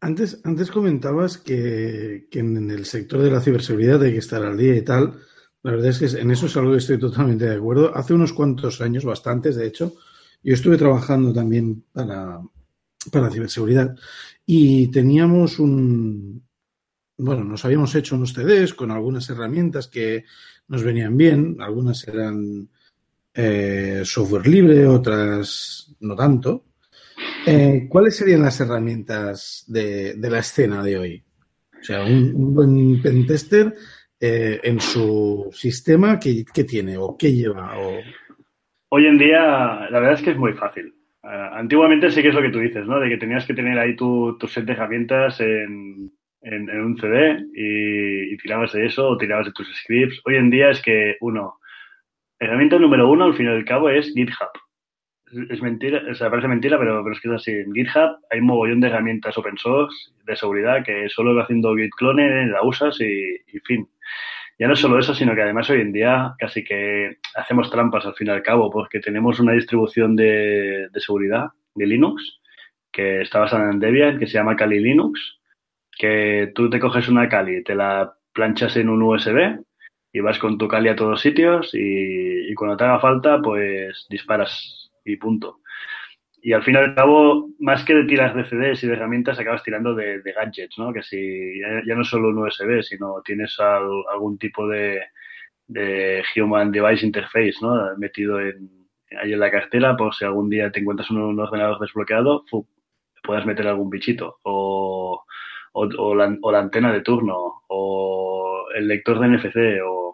Antes, antes comentabas que, en el sector de la ciberseguridad hay que estar al día y tal. La verdad es que en eso es algo que estoy totalmente de acuerdo. Hace unos cuantos años, bastantes de hecho, yo estuve trabajando también para, para ciberseguridad y teníamos un, bueno, nos habíamos hecho unos CDs con algunas herramientas que nos venían bien, algunas eran eh, software libre, otras no tanto. Eh, ¿Cuáles serían las herramientas de, la escena de hoy? O sea, un, buen pentester eh, en su sistema, ¿qué, tiene o qué lleva? Hoy en día, la verdad es que es muy fácil. Eh, antiguamente sí que es lo que tú dices, ¿no? De que tenías que tener ahí tu, set de herramientas en, un CD y, y, tirabas de eso o tirabas de tus scripts. Hoy en día es que, uno, herramienta número uno, al fin y al cabo, es GitHub es mentira, o sea, parece mentira, pero, pero es que es así. En GitHub hay un mogollón de herramientas open source de seguridad que solo va haciendo git clone, la usas y, y, fin. Ya no solo eso, sino que además hoy en día casi que hacemos trampas al fin y al cabo, porque tenemos una distribución de, de seguridad de Linux que está basada en Debian, que se llama Kali Linux, que tú te coges una Kali, te la planchas en un USB y vas con tu Kali a todos sitios y, y cuando te haga falta, pues disparas y punto. Y al fin y al cabo, más que de tiras de CDs y de herramientas, acabas tirando de, gadgets, ¿no? Que si ya, no solo un USB, sino tienes algún tipo de, de Human Device Interface, ¿no? Metido en, ahí en la cartera por si algún día te encuentras un, ordenador desbloqueado, puedas meter algún bichito. O, o, la, o, la, antena de turno, o el lector de NFC, o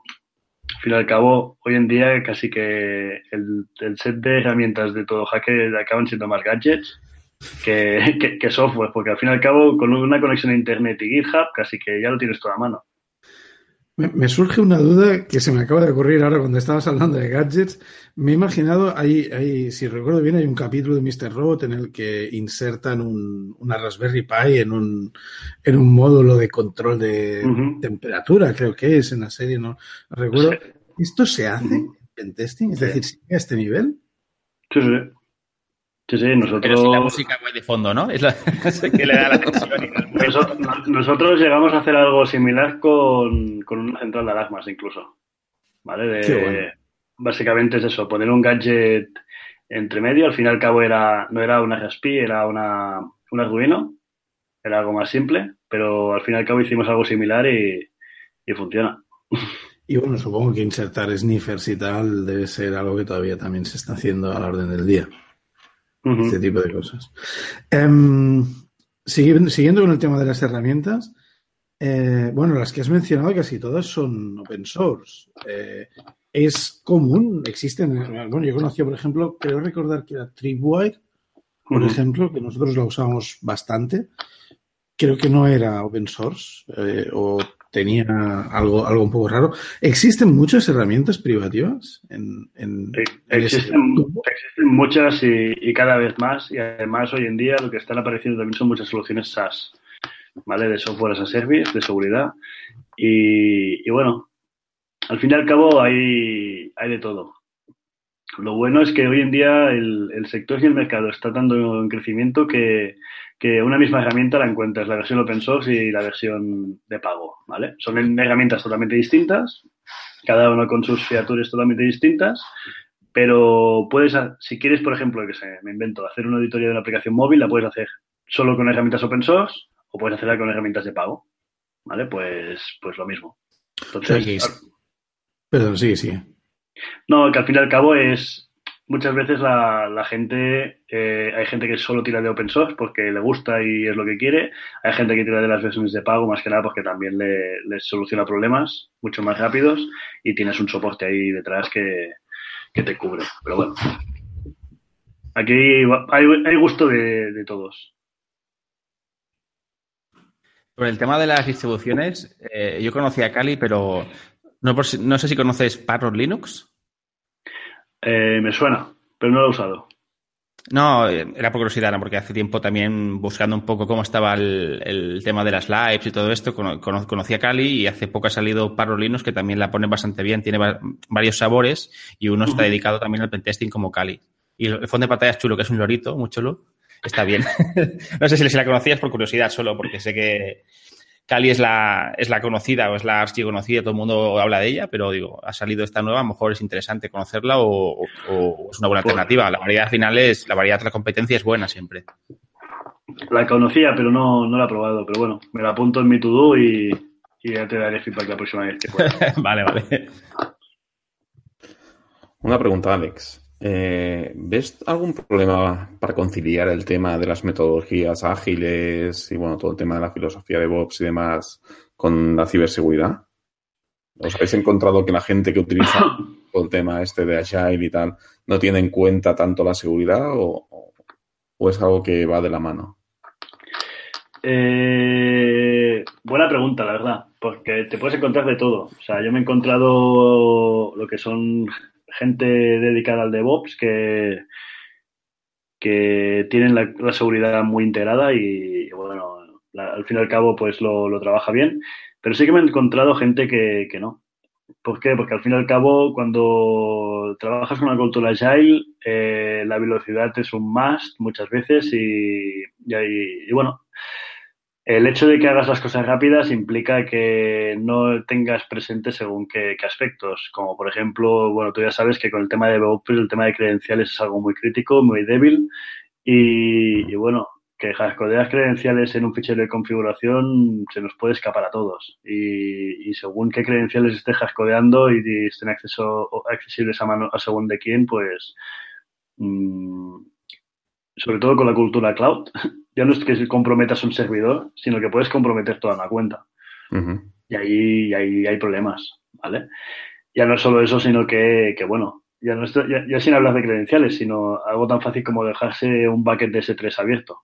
fin y al cabo, hoy en día casi que el, set de herramientas de todo hacker acaban siendo más gadgets que, software, porque al fin y al cabo con una conexión a Internet y GitHub casi que ya lo tienes toda a mano. Me, surge una duda que se me acaba de ocurrir ahora cuando estabas hablando de gadgets. Me he imaginado, hay, hay, si recuerdo bien, hay un capítulo de Mr. Robot en el que insertan un, una Raspberry Pi en un, en un módulo de control de temperatura, creo que es en la serie, no recuerdo. ¿Esto se hace en testing? Es decir, ¿sigue a este nivel? Sí, sí. Sí, sí, nosotros. Pero la música de fondo, ¿no? Es la <laughs> que le da la nosotros, llegamos a hacer algo similar con, con una central de alarmas, incluso. ¿Vale? De, Básicamente es eso, poner un gadget entre medio. Al fin y al cabo era, no era una Raspi, era una, un Arduino. Era algo más simple, pero al fin y al cabo hicimos algo similar y, y funciona. Y bueno, supongo que insertar sniffers y tal debe ser algo que todavía también se está haciendo a la orden del día este tipo de cosas. Em, siguiendo, con el tema de las herramientas, eh, bueno, las que has mencionado casi todas son open source. Eh, es común, existen, bueno, yo conocí, por ejemplo, creo recordar que era Tripwire, por ejemplo, que nosotros la usamos bastante. Creo que no era open source, eh, o tenía algo, algo un poco raro. ¿Existen muchas herramientas privativas? En, existen, muchas y, cada vez más. Y además hoy en día lo que están apareciendo también son muchas soluciones SaaS, ¿vale? De software as a service, de seguridad. Y, bueno, al fin y al cabo hay, hay de todo. Lo bueno es que hoy en día el, el sector y el mercado está dando en crecimiento que que una misma herramienta la encuentras, la versión open source y la versión de pago, ¿vale? Son herramientas totalmente distintas, cada uno con sus features totalmente distintas, pero puedes, si quieres, por ejemplo, que se, me invento, hacer una auditoría de una aplicación móvil, la puedes hacer solo con herramientas open source o puedes hacerla con herramientas de pago, ¿vale? Pues, pues lo mismo. Entonces, Perdón, sí, sí. No, que al fin y al cabo es, muchas veces la, la gente, eh, hay gente que solo tira de open source porque le gusta y es lo que quiere. Hay gente que tira de las versiones de pago más que nada porque también le, soluciona problemas mucho más rápidos y tienes un soporte ahí detrás que, que te cubre. Pero bueno, aquí hay, hay gusto de, de todos. Por el tema de las distribuciones, eh, yo conocí a Kali, pero no, no sé si conoces Parrot Linux. Eh, me suena, pero no lo he usado. No, eh, era por curiosidad, ¿no? porque hace tiempo también buscando un poco cómo estaba el, tema de las lives y todo esto, conocí a Cali y hace poco ha salido Parrolinos que también la pone bastante bien, tiene varios sabores y uno está dedicado también al pentesting como Cali. Y el fondo de pantalla es chulo, que es un lorito, muy chulo. Está bien. <laughs> no sé si la conocías por curiosidad solo, porque sé que, Cali es la, es la conocida o es la conocida, todo el mundo habla de ella, pero digo, ha salido esta nueva, a lo mejor es interesante conocerla o, es una buena alternativa. La variedad final es, la variedad de la competencia es buena siempre. La conocía, pero no, no la he probado, pero bueno, me la apunto en mi to-do y, ya te daré feedback la próxima vez que pueda. <laughs> vale, vale. Una pregunta, Alex. Eh, ¿Ves algún problema para conciliar el tema de las metodologías ágiles y bueno, todo el tema de la filosofía de Bobs y demás con la ciberseguridad? ¿Os habéis encontrado que la gente que utiliza <coughs> el tema este de Agile y tal no tiene en cuenta tanto la seguridad o, es algo que va de la mano? Eh, buena pregunta, la verdad, porque te puedes encontrar de todo. O sea, yo me he encontrado lo que son gente dedicada al DevOps que, que tienen la, seguridad muy integrada y, bueno, al fin y al cabo pues lo, trabaja bien, pero sí que me he encontrado gente que, no. ¿Por qué? Porque al fin y al cabo, cuando trabajas con una cultura agile, eh, la velocidad es un must muchas veces y, y, bueno, el hecho de que hagas las cosas rápidas implica que no tengas presente según qué, aspectos, como por ejemplo, bueno, tú ya sabes que con el tema de DevOps el tema de credenciales es algo muy crítico, muy débil. Y, bueno, que las credenciales en un fichero de configuración se nos puede escapar a todos. Y, según qué credenciales estés jascodeando y, estén acceso, accesibles a mano a según de quién, pues mm, sobre todo con la cultura cloud, <laughs> ya no es que comprometas un servidor, sino que puedes comprometer toda la cuenta. Y ahí, ahí, hay problemas, ¿vale? ya no es solo eso, sino que, que bueno, ya, no estoy, ya, sin hablar de credenciales, sino algo tan fácil como dejarse un bucket de S3 abierto.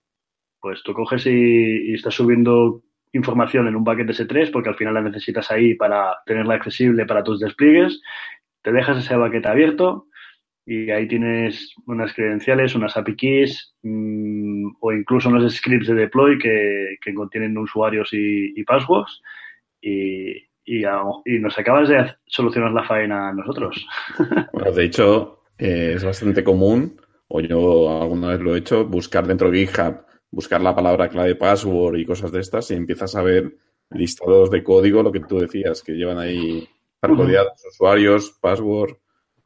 Pues tú coges y, estás subiendo información en un bucket de S3 porque al final la necesitas ahí para tenerla accesible para tus despliegues, te dejas ese bucket abierto y ahí tienes unas credenciales, unas API keys mmm, o incluso unos scripts de deploy que, que contienen usuarios y, y passwords y, y, y, nos acabas de solucionar la faena a nosotros. <laughs> Bueno, de hecho, eh, es bastante común, o yo alguna vez lo he hecho, buscar dentro de GitHub, buscar la palabra clave password y cosas de estas y empiezas a ver listados de código, lo que tú decías, que llevan ahí parcodiados usuarios, password,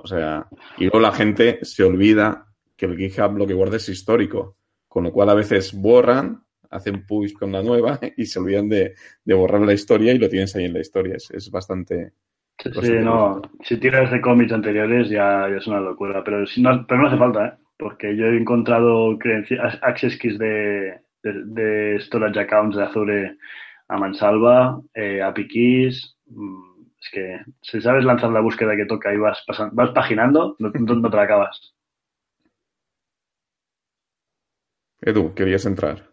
o sea, y luego la gente se olvida que el GitHub lo que guarda es histórico, con lo cual a veces borran hacen push con la nueva <laughs> y se olvidan de, de, borrar la historia y lo tienes ahí en la historia. Es, es bastante. Sí, bastante no. Si tiras de cómics anteriores ya, ya, es una locura, pero, si no, pero no hace falta, ¿eh? Porque yo he encontrado access keys de, de, de, storage accounts de Azure a mansalva, eh, API keys. Mm, es que si sabes lanzar la búsqueda que toca y vas, pasando, vas paginando, no, no, no te la acabas. Edu, querías entrar.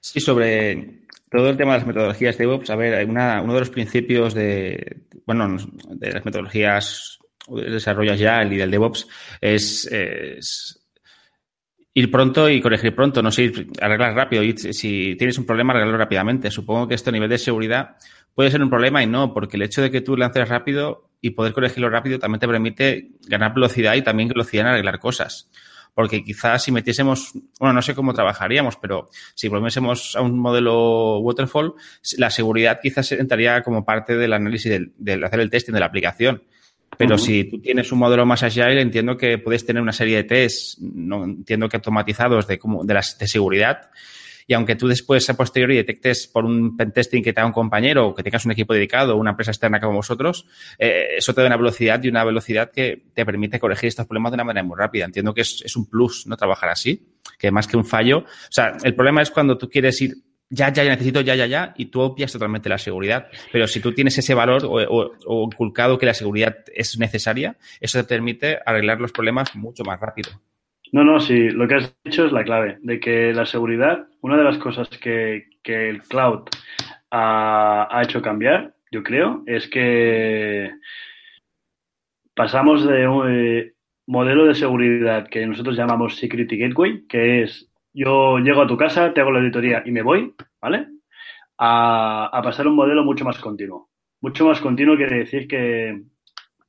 Sí, sobre todo el tema de las metodologías de DevOps, a ver, una, uno de los principios de, bueno, de las metodologías de desarrollo Agile y del DevOps es, es, ir pronto y corregir pronto, no sé, ir, arreglar rápido. Y si tienes un problema, arreglarlo rápidamente. Supongo que esto a nivel de seguridad puede ser un problema y no, porque el hecho de que tú lances rápido y poder corregirlo rápido también te permite ganar velocidad y también velocidad en arreglar cosas porque quizás si metiésemos, bueno, no sé cómo trabajaríamos, pero si volviésemos a un modelo waterfall, la seguridad quizás entraría como parte del análisis del, del hacer el testing de la aplicación. Pero uh -huh. si tú tienes un modelo más agile, entiendo que puedes tener una serie de tests, no entiendo que automatizados de, como, de, las, de seguridad, y aunque tú después a posteriori detectes por un pentesting que te haga un compañero o que tengas un equipo dedicado o una empresa externa como vosotros, eh, eso te da una velocidad y una velocidad que te permite corregir estos problemas de una manera muy rápida. Entiendo que es, un plus, ¿no? Trabajar así, que más que un fallo. O sea, el problema es cuando tú quieres ir ya, ya, ya necesito ya, ya, ya, y tú obvias totalmente la seguridad. Pero si tú tienes ese valor o, o, o, inculcado que la seguridad es necesaria, eso te permite arreglar los problemas mucho más rápido. No, no, sí, lo que has dicho es la clave, de que la seguridad, una de las cosas que, que el cloud ha, ha, hecho cambiar, yo creo, es que pasamos de un eh, modelo de seguridad que nosotros llamamos Security Gateway, que es yo llego a tu casa, te hago la auditoría y me voy, ¿vale? A, a pasar un modelo mucho más continuo. Mucho más continuo quiere decir que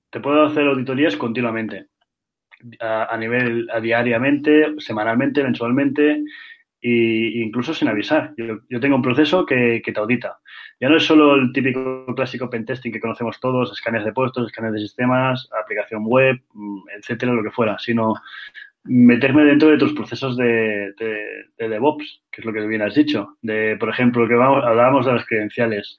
te puedo hacer auditorías continuamente a, a nivel a diariamente, semanalmente, mensualmente e incluso sin avisar. Yo, yo tengo un proceso que, que, te audita. Ya no es solo el típico clásico pentesting que conocemos todos, escaneos de puestos, escaneos de sistemas, aplicación web, mm, etcétera, lo que fuera, sino meterme dentro de tus procesos de, de, de DevOps, que es lo que bien has dicho. De, por ejemplo, que vamos, hablábamos de las credenciales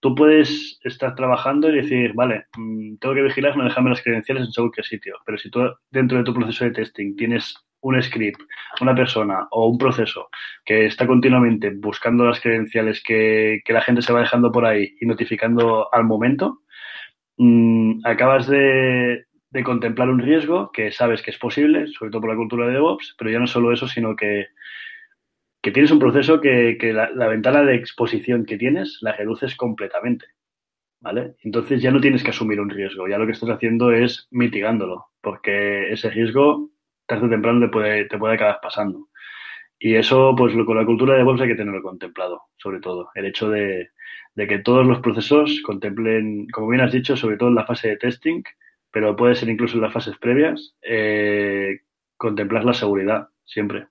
tú puedes estar trabajando y decir, vale, mmm, tengo que vigilar, no dejarme las credenciales en según qué sitio. Pero si tú dentro de tu proceso de testing tienes un script, una persona o un proceso que está continuamente buscando las credenciales que, la gente se va dejando por ahí y notificando al momento, mmm, acabas de contemplar un riesgo que sabes que es posible, sobre todo por la cultura de DevOps, pero ya no solo eso, sino que que tienes un proceso que, la, ventana de exposición que tienes la reduces completamente. ¿Vale? Entonces ya no tienes que asumir un riesgo, ya lo que estás haciendo es mitigándolo, porque ese riesgo tarde o temprano te puede, te puede acabar pasando. Y eso, pues con la cultura de bolsa hay que tenerlo contemplado, sobre todo. El hecho de, que todos los procesos contemplen, como bien has dicho, sobre todo en la fase de testing, pero puede ser incluso en las fases previas, eh, contemplar la seguridad siempre.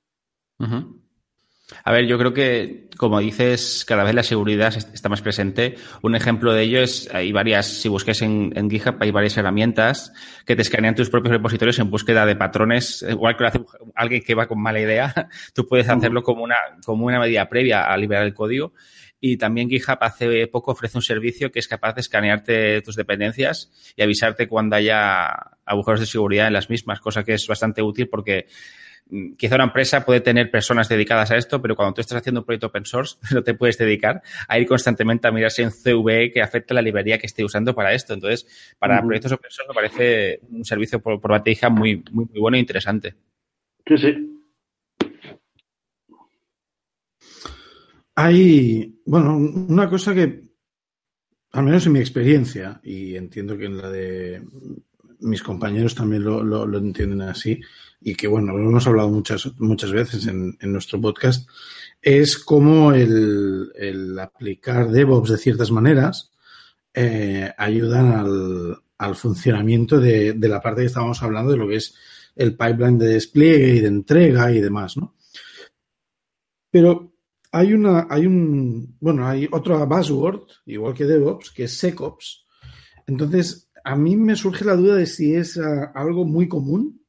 A ver, yo creo que, como dices, cada vez la seguridad está más presente. Un ejemplo de ello es, hay varias, si busques en, en GitHub, hay varias herramientas que te escanean tus propios repositorios en búsqueda de patrones. Igual que lo hace alguien que va con mala idea, <laughs> tú puedes hacerlo como una, como una medida previa a liberar el código. Y también GitHub hace poco ofrece un servicio que es capaz de escanearte tus dependencias y avisarte cuando haya agujeros de seguridad en las mismas, cosa que es bastante útil porque quizá una empresa puede tener personas dedicadas a esto, pero cuando tú estás haciendo un proyecto open source, <laughs> no te puedes dedicar a ir constantemente a mirar si en CVE que afecta la librería que esté usando para esto. Entonces, para proyectos open source me parece un servicio por, por batija muy, muy, muy bueno e interesante. Sí, sí. Hay, bueno, una cosa que, al menos en mi experiencia, y entiendo que en la de mis compañeros también lo, lo, entienden así, y que bueno, lo hemos hablado muchas, muchas veces en, en nuestro podcast, es cómo el, el, aplicar DevOps de ciertas maneras eh, ayudan al, al funcionamiento de, de, la parte que estábamos hablando, de lo que es el pipeline de despliegue y de entrega y demás, ¿no? Pero hay una, hay un, bueno, hay otro buzzword, igual que DevOps, que es SecOps. Entonces, a mí me surge la duda de si es uh, algo muy común,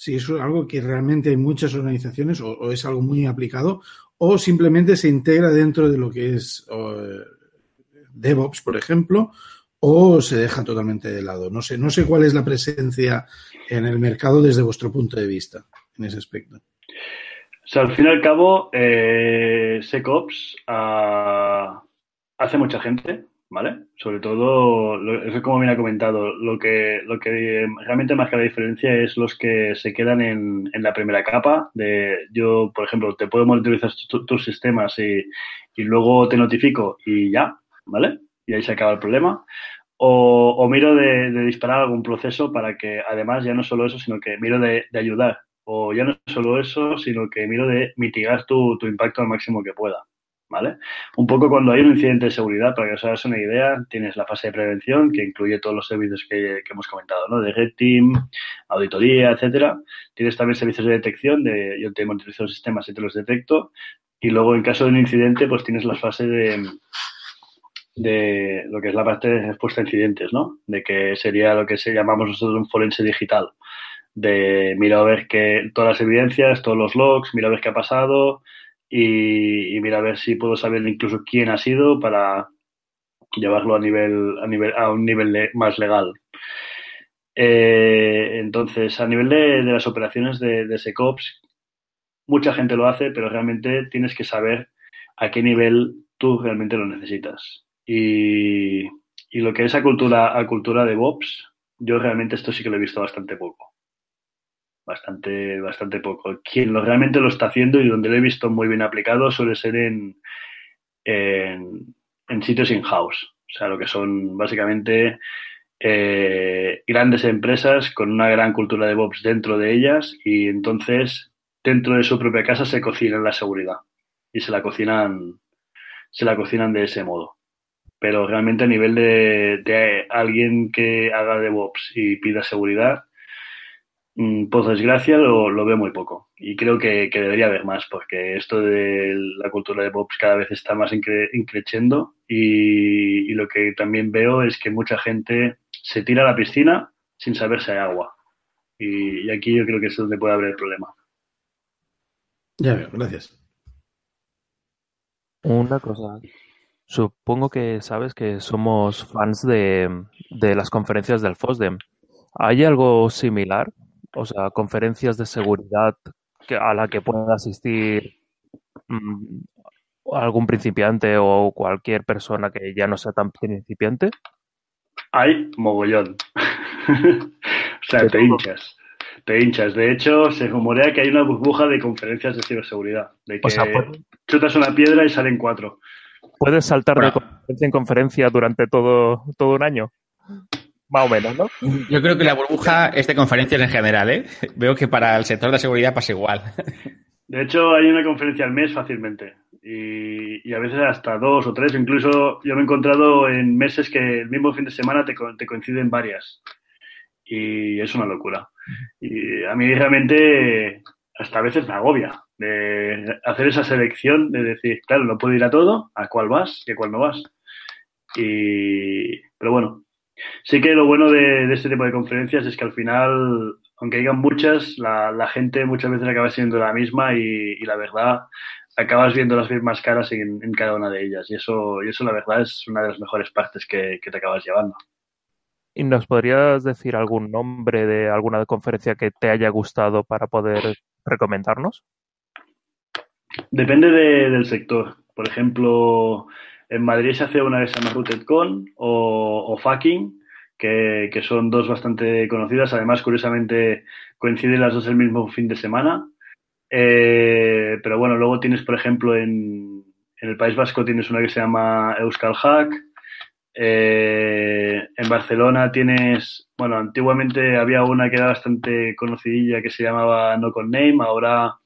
si es algo que realmente hay muchas organizaciones o, es algo muy aplicado, o simplemente se integra dentro de lo que es DevOps, por ejemplo, o se deja totalmente de lado. No sé, no sé cuál es la presencia en el mercado desde vuestro punto de vista en ese aspecto. O sea, al fin y al cabo, eh, SecOps uh, hace mucha gente, ¿vale? Sobre todo, lo, como bien ha comentado, lo que, lo que realmente marca la diferencia es los que se quedan en, en la primera capa. De yo, por ejemplo, te puedo monitorizar tus sistemas y, y luego te notifico y ya, ¿vale? Y ahí se acaba el problema. O, o miro de, de, disparar algún proceso para que, además, ya no solo eso, sino que miro de, de ayudar o ya no solo eso, sino que miro de mitigar tu, tu, impacto al máximo que pueda. ¿Vale? Un poco cuando hay un incidente de seguridad, para que os hagas una idea, tienes la fase de prevención, que incluye todos los servicios que, que hemos comentado, ¿no? De Red Team, auditoría, etcétera. Tienes también servicios de detección, de yo te monitorizo los sistemas y te los detecto. Y luego, en caso de un incidente, pues tienes la fase de, de lo que es la parte de respuesta a incidentes, ¿no? De que sería lo que se llamamos nosotros un forense digital de mira a ver que todas las evidencias, todos los logs, mira a ver qué ha pasado y, mira a ver si puedo saber incluso quién ha sido para llevarlo a nivel a nivel a un nivel más legal. Eh, entonces, a nivel de, de las operaciones de, de, SecOps, mucha gente lo hace, pero realmente tienes que saber a qué nivel tú realmente lo necesitas. Y, y lo que es a cultura, a cultura de DevOps, yo realmente esto sí que lo he visto bastante poco bastante, bastante poco. Quien lo, realmente lo está haciendo y donde lo he visto muy bien aplicado suele ser en, en, en sitios in-house. O sea, lo que son básicamente eh, grandes empresas con una gran cultura de DevOps dentro de ellas y entonces dentro de su propia casa se cocinan la seguridad y se la cocinan, se la cocinan de ese modo. Pero realmente a nivel de, de alguien que haga DevOps y pida seguridad, por desgracia lo, lo, veo muy poco y creo que, que, debería haber más porque esto de la cultura de Bobs cada vez está más incre increciendo y, y, lo que también veo es que mucha gente se tira a la piscina sin saber si hay agua y, y aquí yo creo que es donde puede haber el problema. Ya veo, gracias. Una cosa, supongo que sabes que somos fans de, de las conferencias del FOSDEM. ¿Hay algo similar o sea, conferencias de seguridad que, a la que pueda asistir mmm, algún principiante o cualquier persona que ya no sea tan principiante? Hay mogollón. <laughs> o sea, te hinchas. Te hinchas. De hecho, se rumorea que hay una burbuja de conferencias de ciberseguridad. De que o sea, ¿puede... chutas una piedra y salen cuatro. ¿Puedes saltar bueno. de conferencia en conferencia durante todo, todo un año? Más o menos, ¿no? Yo creo que la burbuja es de conferencias en general, ¿eh? Veo que para el sector de seguridad pasa igual. De hecho, hay una conferencia al mes fácilmente. Y, y, a veces hasta dos o tres. Incluso yo me he encontrado en meses que el mismo fin de semana te, te coinciden varias. Y es una locura. Y a mí realmente hasta a veces me agobia de hacer esa selección, de decir, claro, no puedo ir a todo, a cuál vas y a cuál no vas. Y, pero bueno, Sí que lo bueno de, de, este tipo de conferencias es que al final, aunque digan muchas, la, la gente muchas veces acaba siendo la misma y, y, la verdad acabas viendo las mismas caras en, en, cada una de ellas. Y eso, y eso la verdad es una de las mejores partes que, que te acabas llevando. ¿Y nos podrías decir algún nombre de alguna conferencia que te haya gustado para poder recomendarnos? Depende del sector. Por ejemplo, en Madrid se hace una que se llama RootedCon o, o Fucking, que, que, son dos bastante conocidas. Además, curiosamente, coinciden las dos el mismo fin de semana. Eh, pero bueno, luego tienes, por ejemplo, en, en, el País Vasco tienes una que se llama Euskal Hack. Eh, en Barcelona tienes, bueno, antiguamente había una que era bastante conocidilla que se llamaba No Con Name, ahora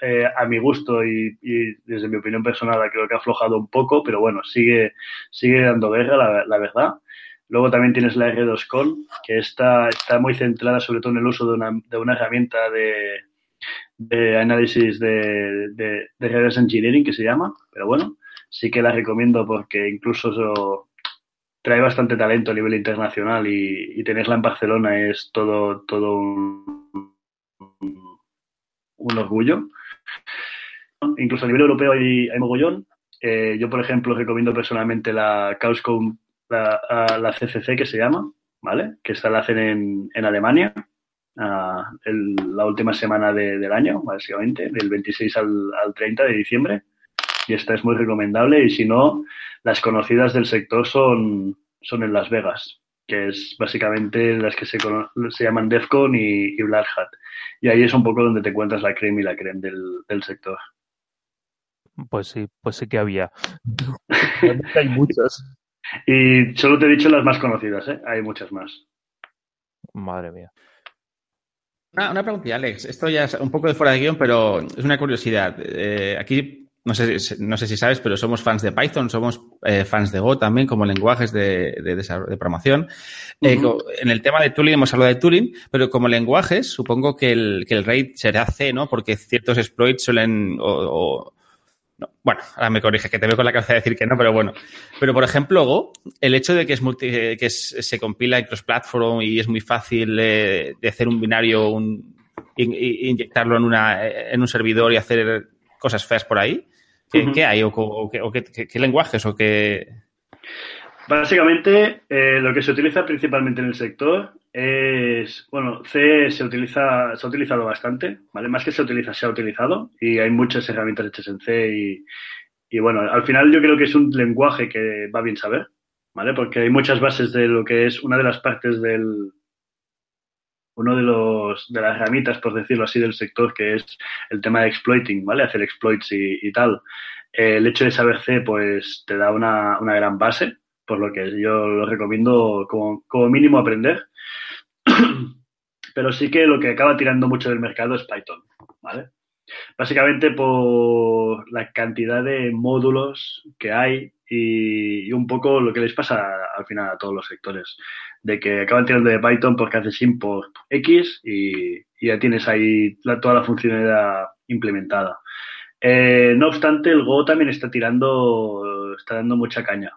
eh, a mi gusto y, y, desde mi opinión personal creo que ha aflojado un poco, pero bueno, sigue, sigue dando guerra, la, verdad. Luego también tienes la R2Con, que está, está muy centrada sobre todo en el uso de una, de una herramienta de, de análisis de, de, de, reverse engineering que se llama, pero bueno, sí que la recomiendo porque incluso trae bastante talento a nivel internacional y, y tenerla en Barcelona es todo, todo un orgullo. Incluso a nivel europeo hay, mogollón. Eh, yo, por ejemplo, recomiendo personalmente la Chaoscom, la, la, CCC que se llama, ¿vale? Que esta la hacen en, en Alemania, la última semana de, del año, básicamente, del 26 al, al 30 de diciembre. Y esta es muy recomendable. Y si no, las conocidas del sector son, son en Las Vegas, que es básicamente las que se, se llaman DEFCON y, y Black Hat. Y ahí es un poco donde te encuentras la creme y la creme del, del sector. Pues sí, pues sí que había. Hay muchas. <laughs> Y solo te he dicho las más conocidas, ¿eh? Hay muchas más. Madre mía. Una, una pregunta, Alex. Esto ya es un poco de fuera de guion, pero es una curiosidad. Eh, aquí, no sé, no sé si sabes, pero somos fans de Python, somos eh, fans de Go también, como lenguajes de, de, de programación. Uh -huh. eh, en el tema de tooling hemos hablado de tooling, pero como lenguajes, supongo que el, que el rate será C, ¿no? Porque ciertos exploits suelen... O, o, no. Bueno, ahora me corrige, que te veo con la cabeza de decir que no, pero bueno. Pero, por ejemplo, Go, el hecho de que, es multi, que es, se compila en cross-platform y es muy fácil eh, de hacer un binario, un, in, inyectarlo en, una, en un servidor y hacer cosas feas por ahí, ¿qué, uh -huh. ¿qué hay? ¿O, o, qué, o qué, qué, lenguajes? ¿O qué...? Básicamente, eh, lo que se utiliza principalmente en el sector es, bueno, C se utiliza, se ha utilizado bastante, ¿vale? Más que se utiliza, se ha utilizado y hay muchas herramientas hechas en C y, y bueno, al final yo creo que es un lenguaje que va bien saber, ¿vale? Porque hay muchas bases de lo que es una de las partes del, uno de los de las herramientas, por decirlo así, del sector, que es el tema de exploiting, ¿vale? Hacer exploits y, y tal. Eh, el hecho de saber C, pues, te da una, una gran base, por lo que yo lo recomiendo como, como mínimo aprender. <clears throat> Pero sí que lo que acaba tirando mucho del mercado es Python, ¿vale? Básicamente por la cantidad de módulos que hay y, un poco lo que les pasa al final a todos los sectores, de que acaban tirando de Python porque haces import X y, y ya tienes ahí toda la funcionalidad implementada. Eh, no obstante, el Go también está tirando, está dando mucha caña.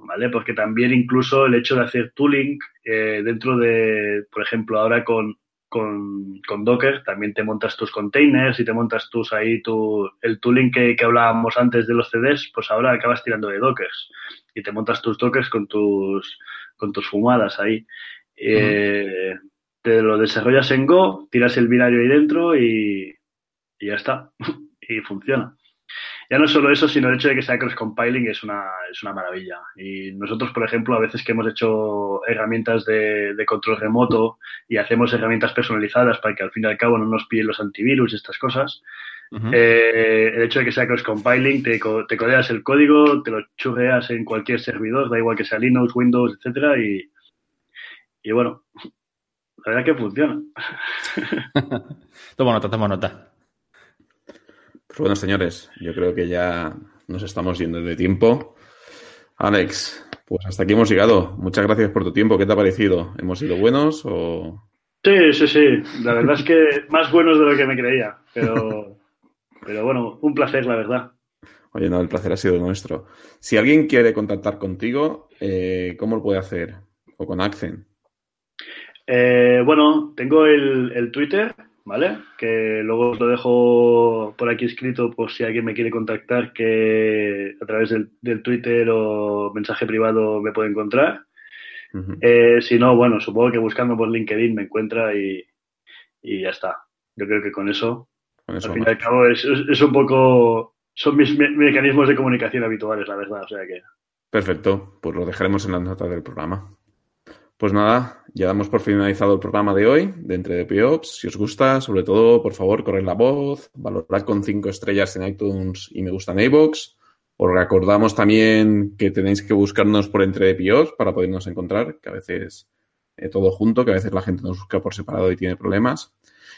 ¿vale? Porque también incluso el hecho de hacer tooling eh, dentro de, por ejemplo, ahora con, con, con, Docker, también te montas tus containers y te montas tus ahí tu, el tooling que, que hablábamos antes de los CDs, pues ahora acabas tirando de Dockers y te montas tus Dockers con tus, con tus fumadas ahí. Eh, uh -huh. Te lo desarrollas en Go, tiras el binario ahí dentro y, y ya está. <laughs> y funciona ya no solo eso, sino el hecho de que sea cross-compiling es una, es una maravilla. Y nosotros, por ejemplo, a veces que hemos hecho herramientas de, de, control remoto y hacemos herramientas personalizadas para que al fin y al cabo no nos piden los antivirus y estas cosas, uh -huh. eh, el hecho de que sea cross-compiling, te, te codeas el código, te lo churreas en cualquier servidor, da igual que sea Linux, Windows, etcétera, y, y bueno, la verdad que funciona. <laughs> toma nota, toma nota. Pues bueno, señores, yo creo que ya nos estamos yendo de tiempo. Alex, pues hasta aquí hemos llegado. Muchas gracias por tu tiempo. ¿Qué te ha parecido? ¿Hemos sido buenos o...? Sí, sí, sí. La verdad es que más buenos de lo que me creía. Pero, pero bueno, un placer, la verdad. Oye, no, el placer ha sido nuestro. Si alguien quiere contactar contigo, eh, ¿cómo lo puede hacer? ¿O con Accent? Eh, bueno, tengo el, el Twitter, ¿vale? Que luego os lo dejo por aquí escrito por si alguien me quiere contactar, que a través del, del Twitter o mensaje privado me puede encontrar. Eh, si no, bueno, supongo que buscando por LinkedIn me encuentra y, ya está. Yo creo que con eso, al fin y al cabo, es, un poco. Son mis mecanismos de comunicación habituales, la verdad. O sea que. Perfecto, pues lo dejaremos en las notas del programa. Pues nada, ya damos por finalizado el programa de hoy de Entre de PIOPS. Si os gusta, sobre todo, por favor, corred la voz, valorad con cinco estrellas en iTunes y me gusta en iVoox. Os recordamos también que tenéis que buscarnos por Entre de PIOPS para podernos encontrar, que a veces eh, todo junto, que a veces la gente nos busca por separado y tiene problemas.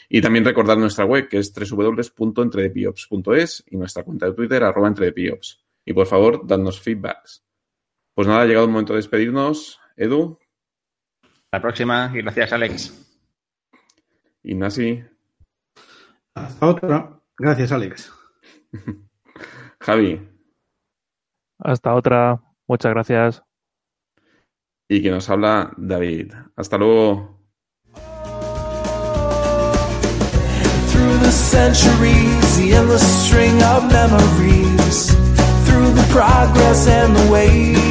Y también recordar nuestra web, que es www.entredepiops.es y nuestra cuenta de Twitter, arroba entredepiops. Y por favor, dadnos feedbacks. Pues nada, ha llegado el momento de despedirnos. Edu, la próxima y gracias, Alex. Ignasi. Hasta otra. Gracias, Alex. <laughs> Javi. Hasta otra. Muchas gracias. Y que nos habla David. Hasta luego. Through the centuries, the endless string of memories, through the progress and the waves.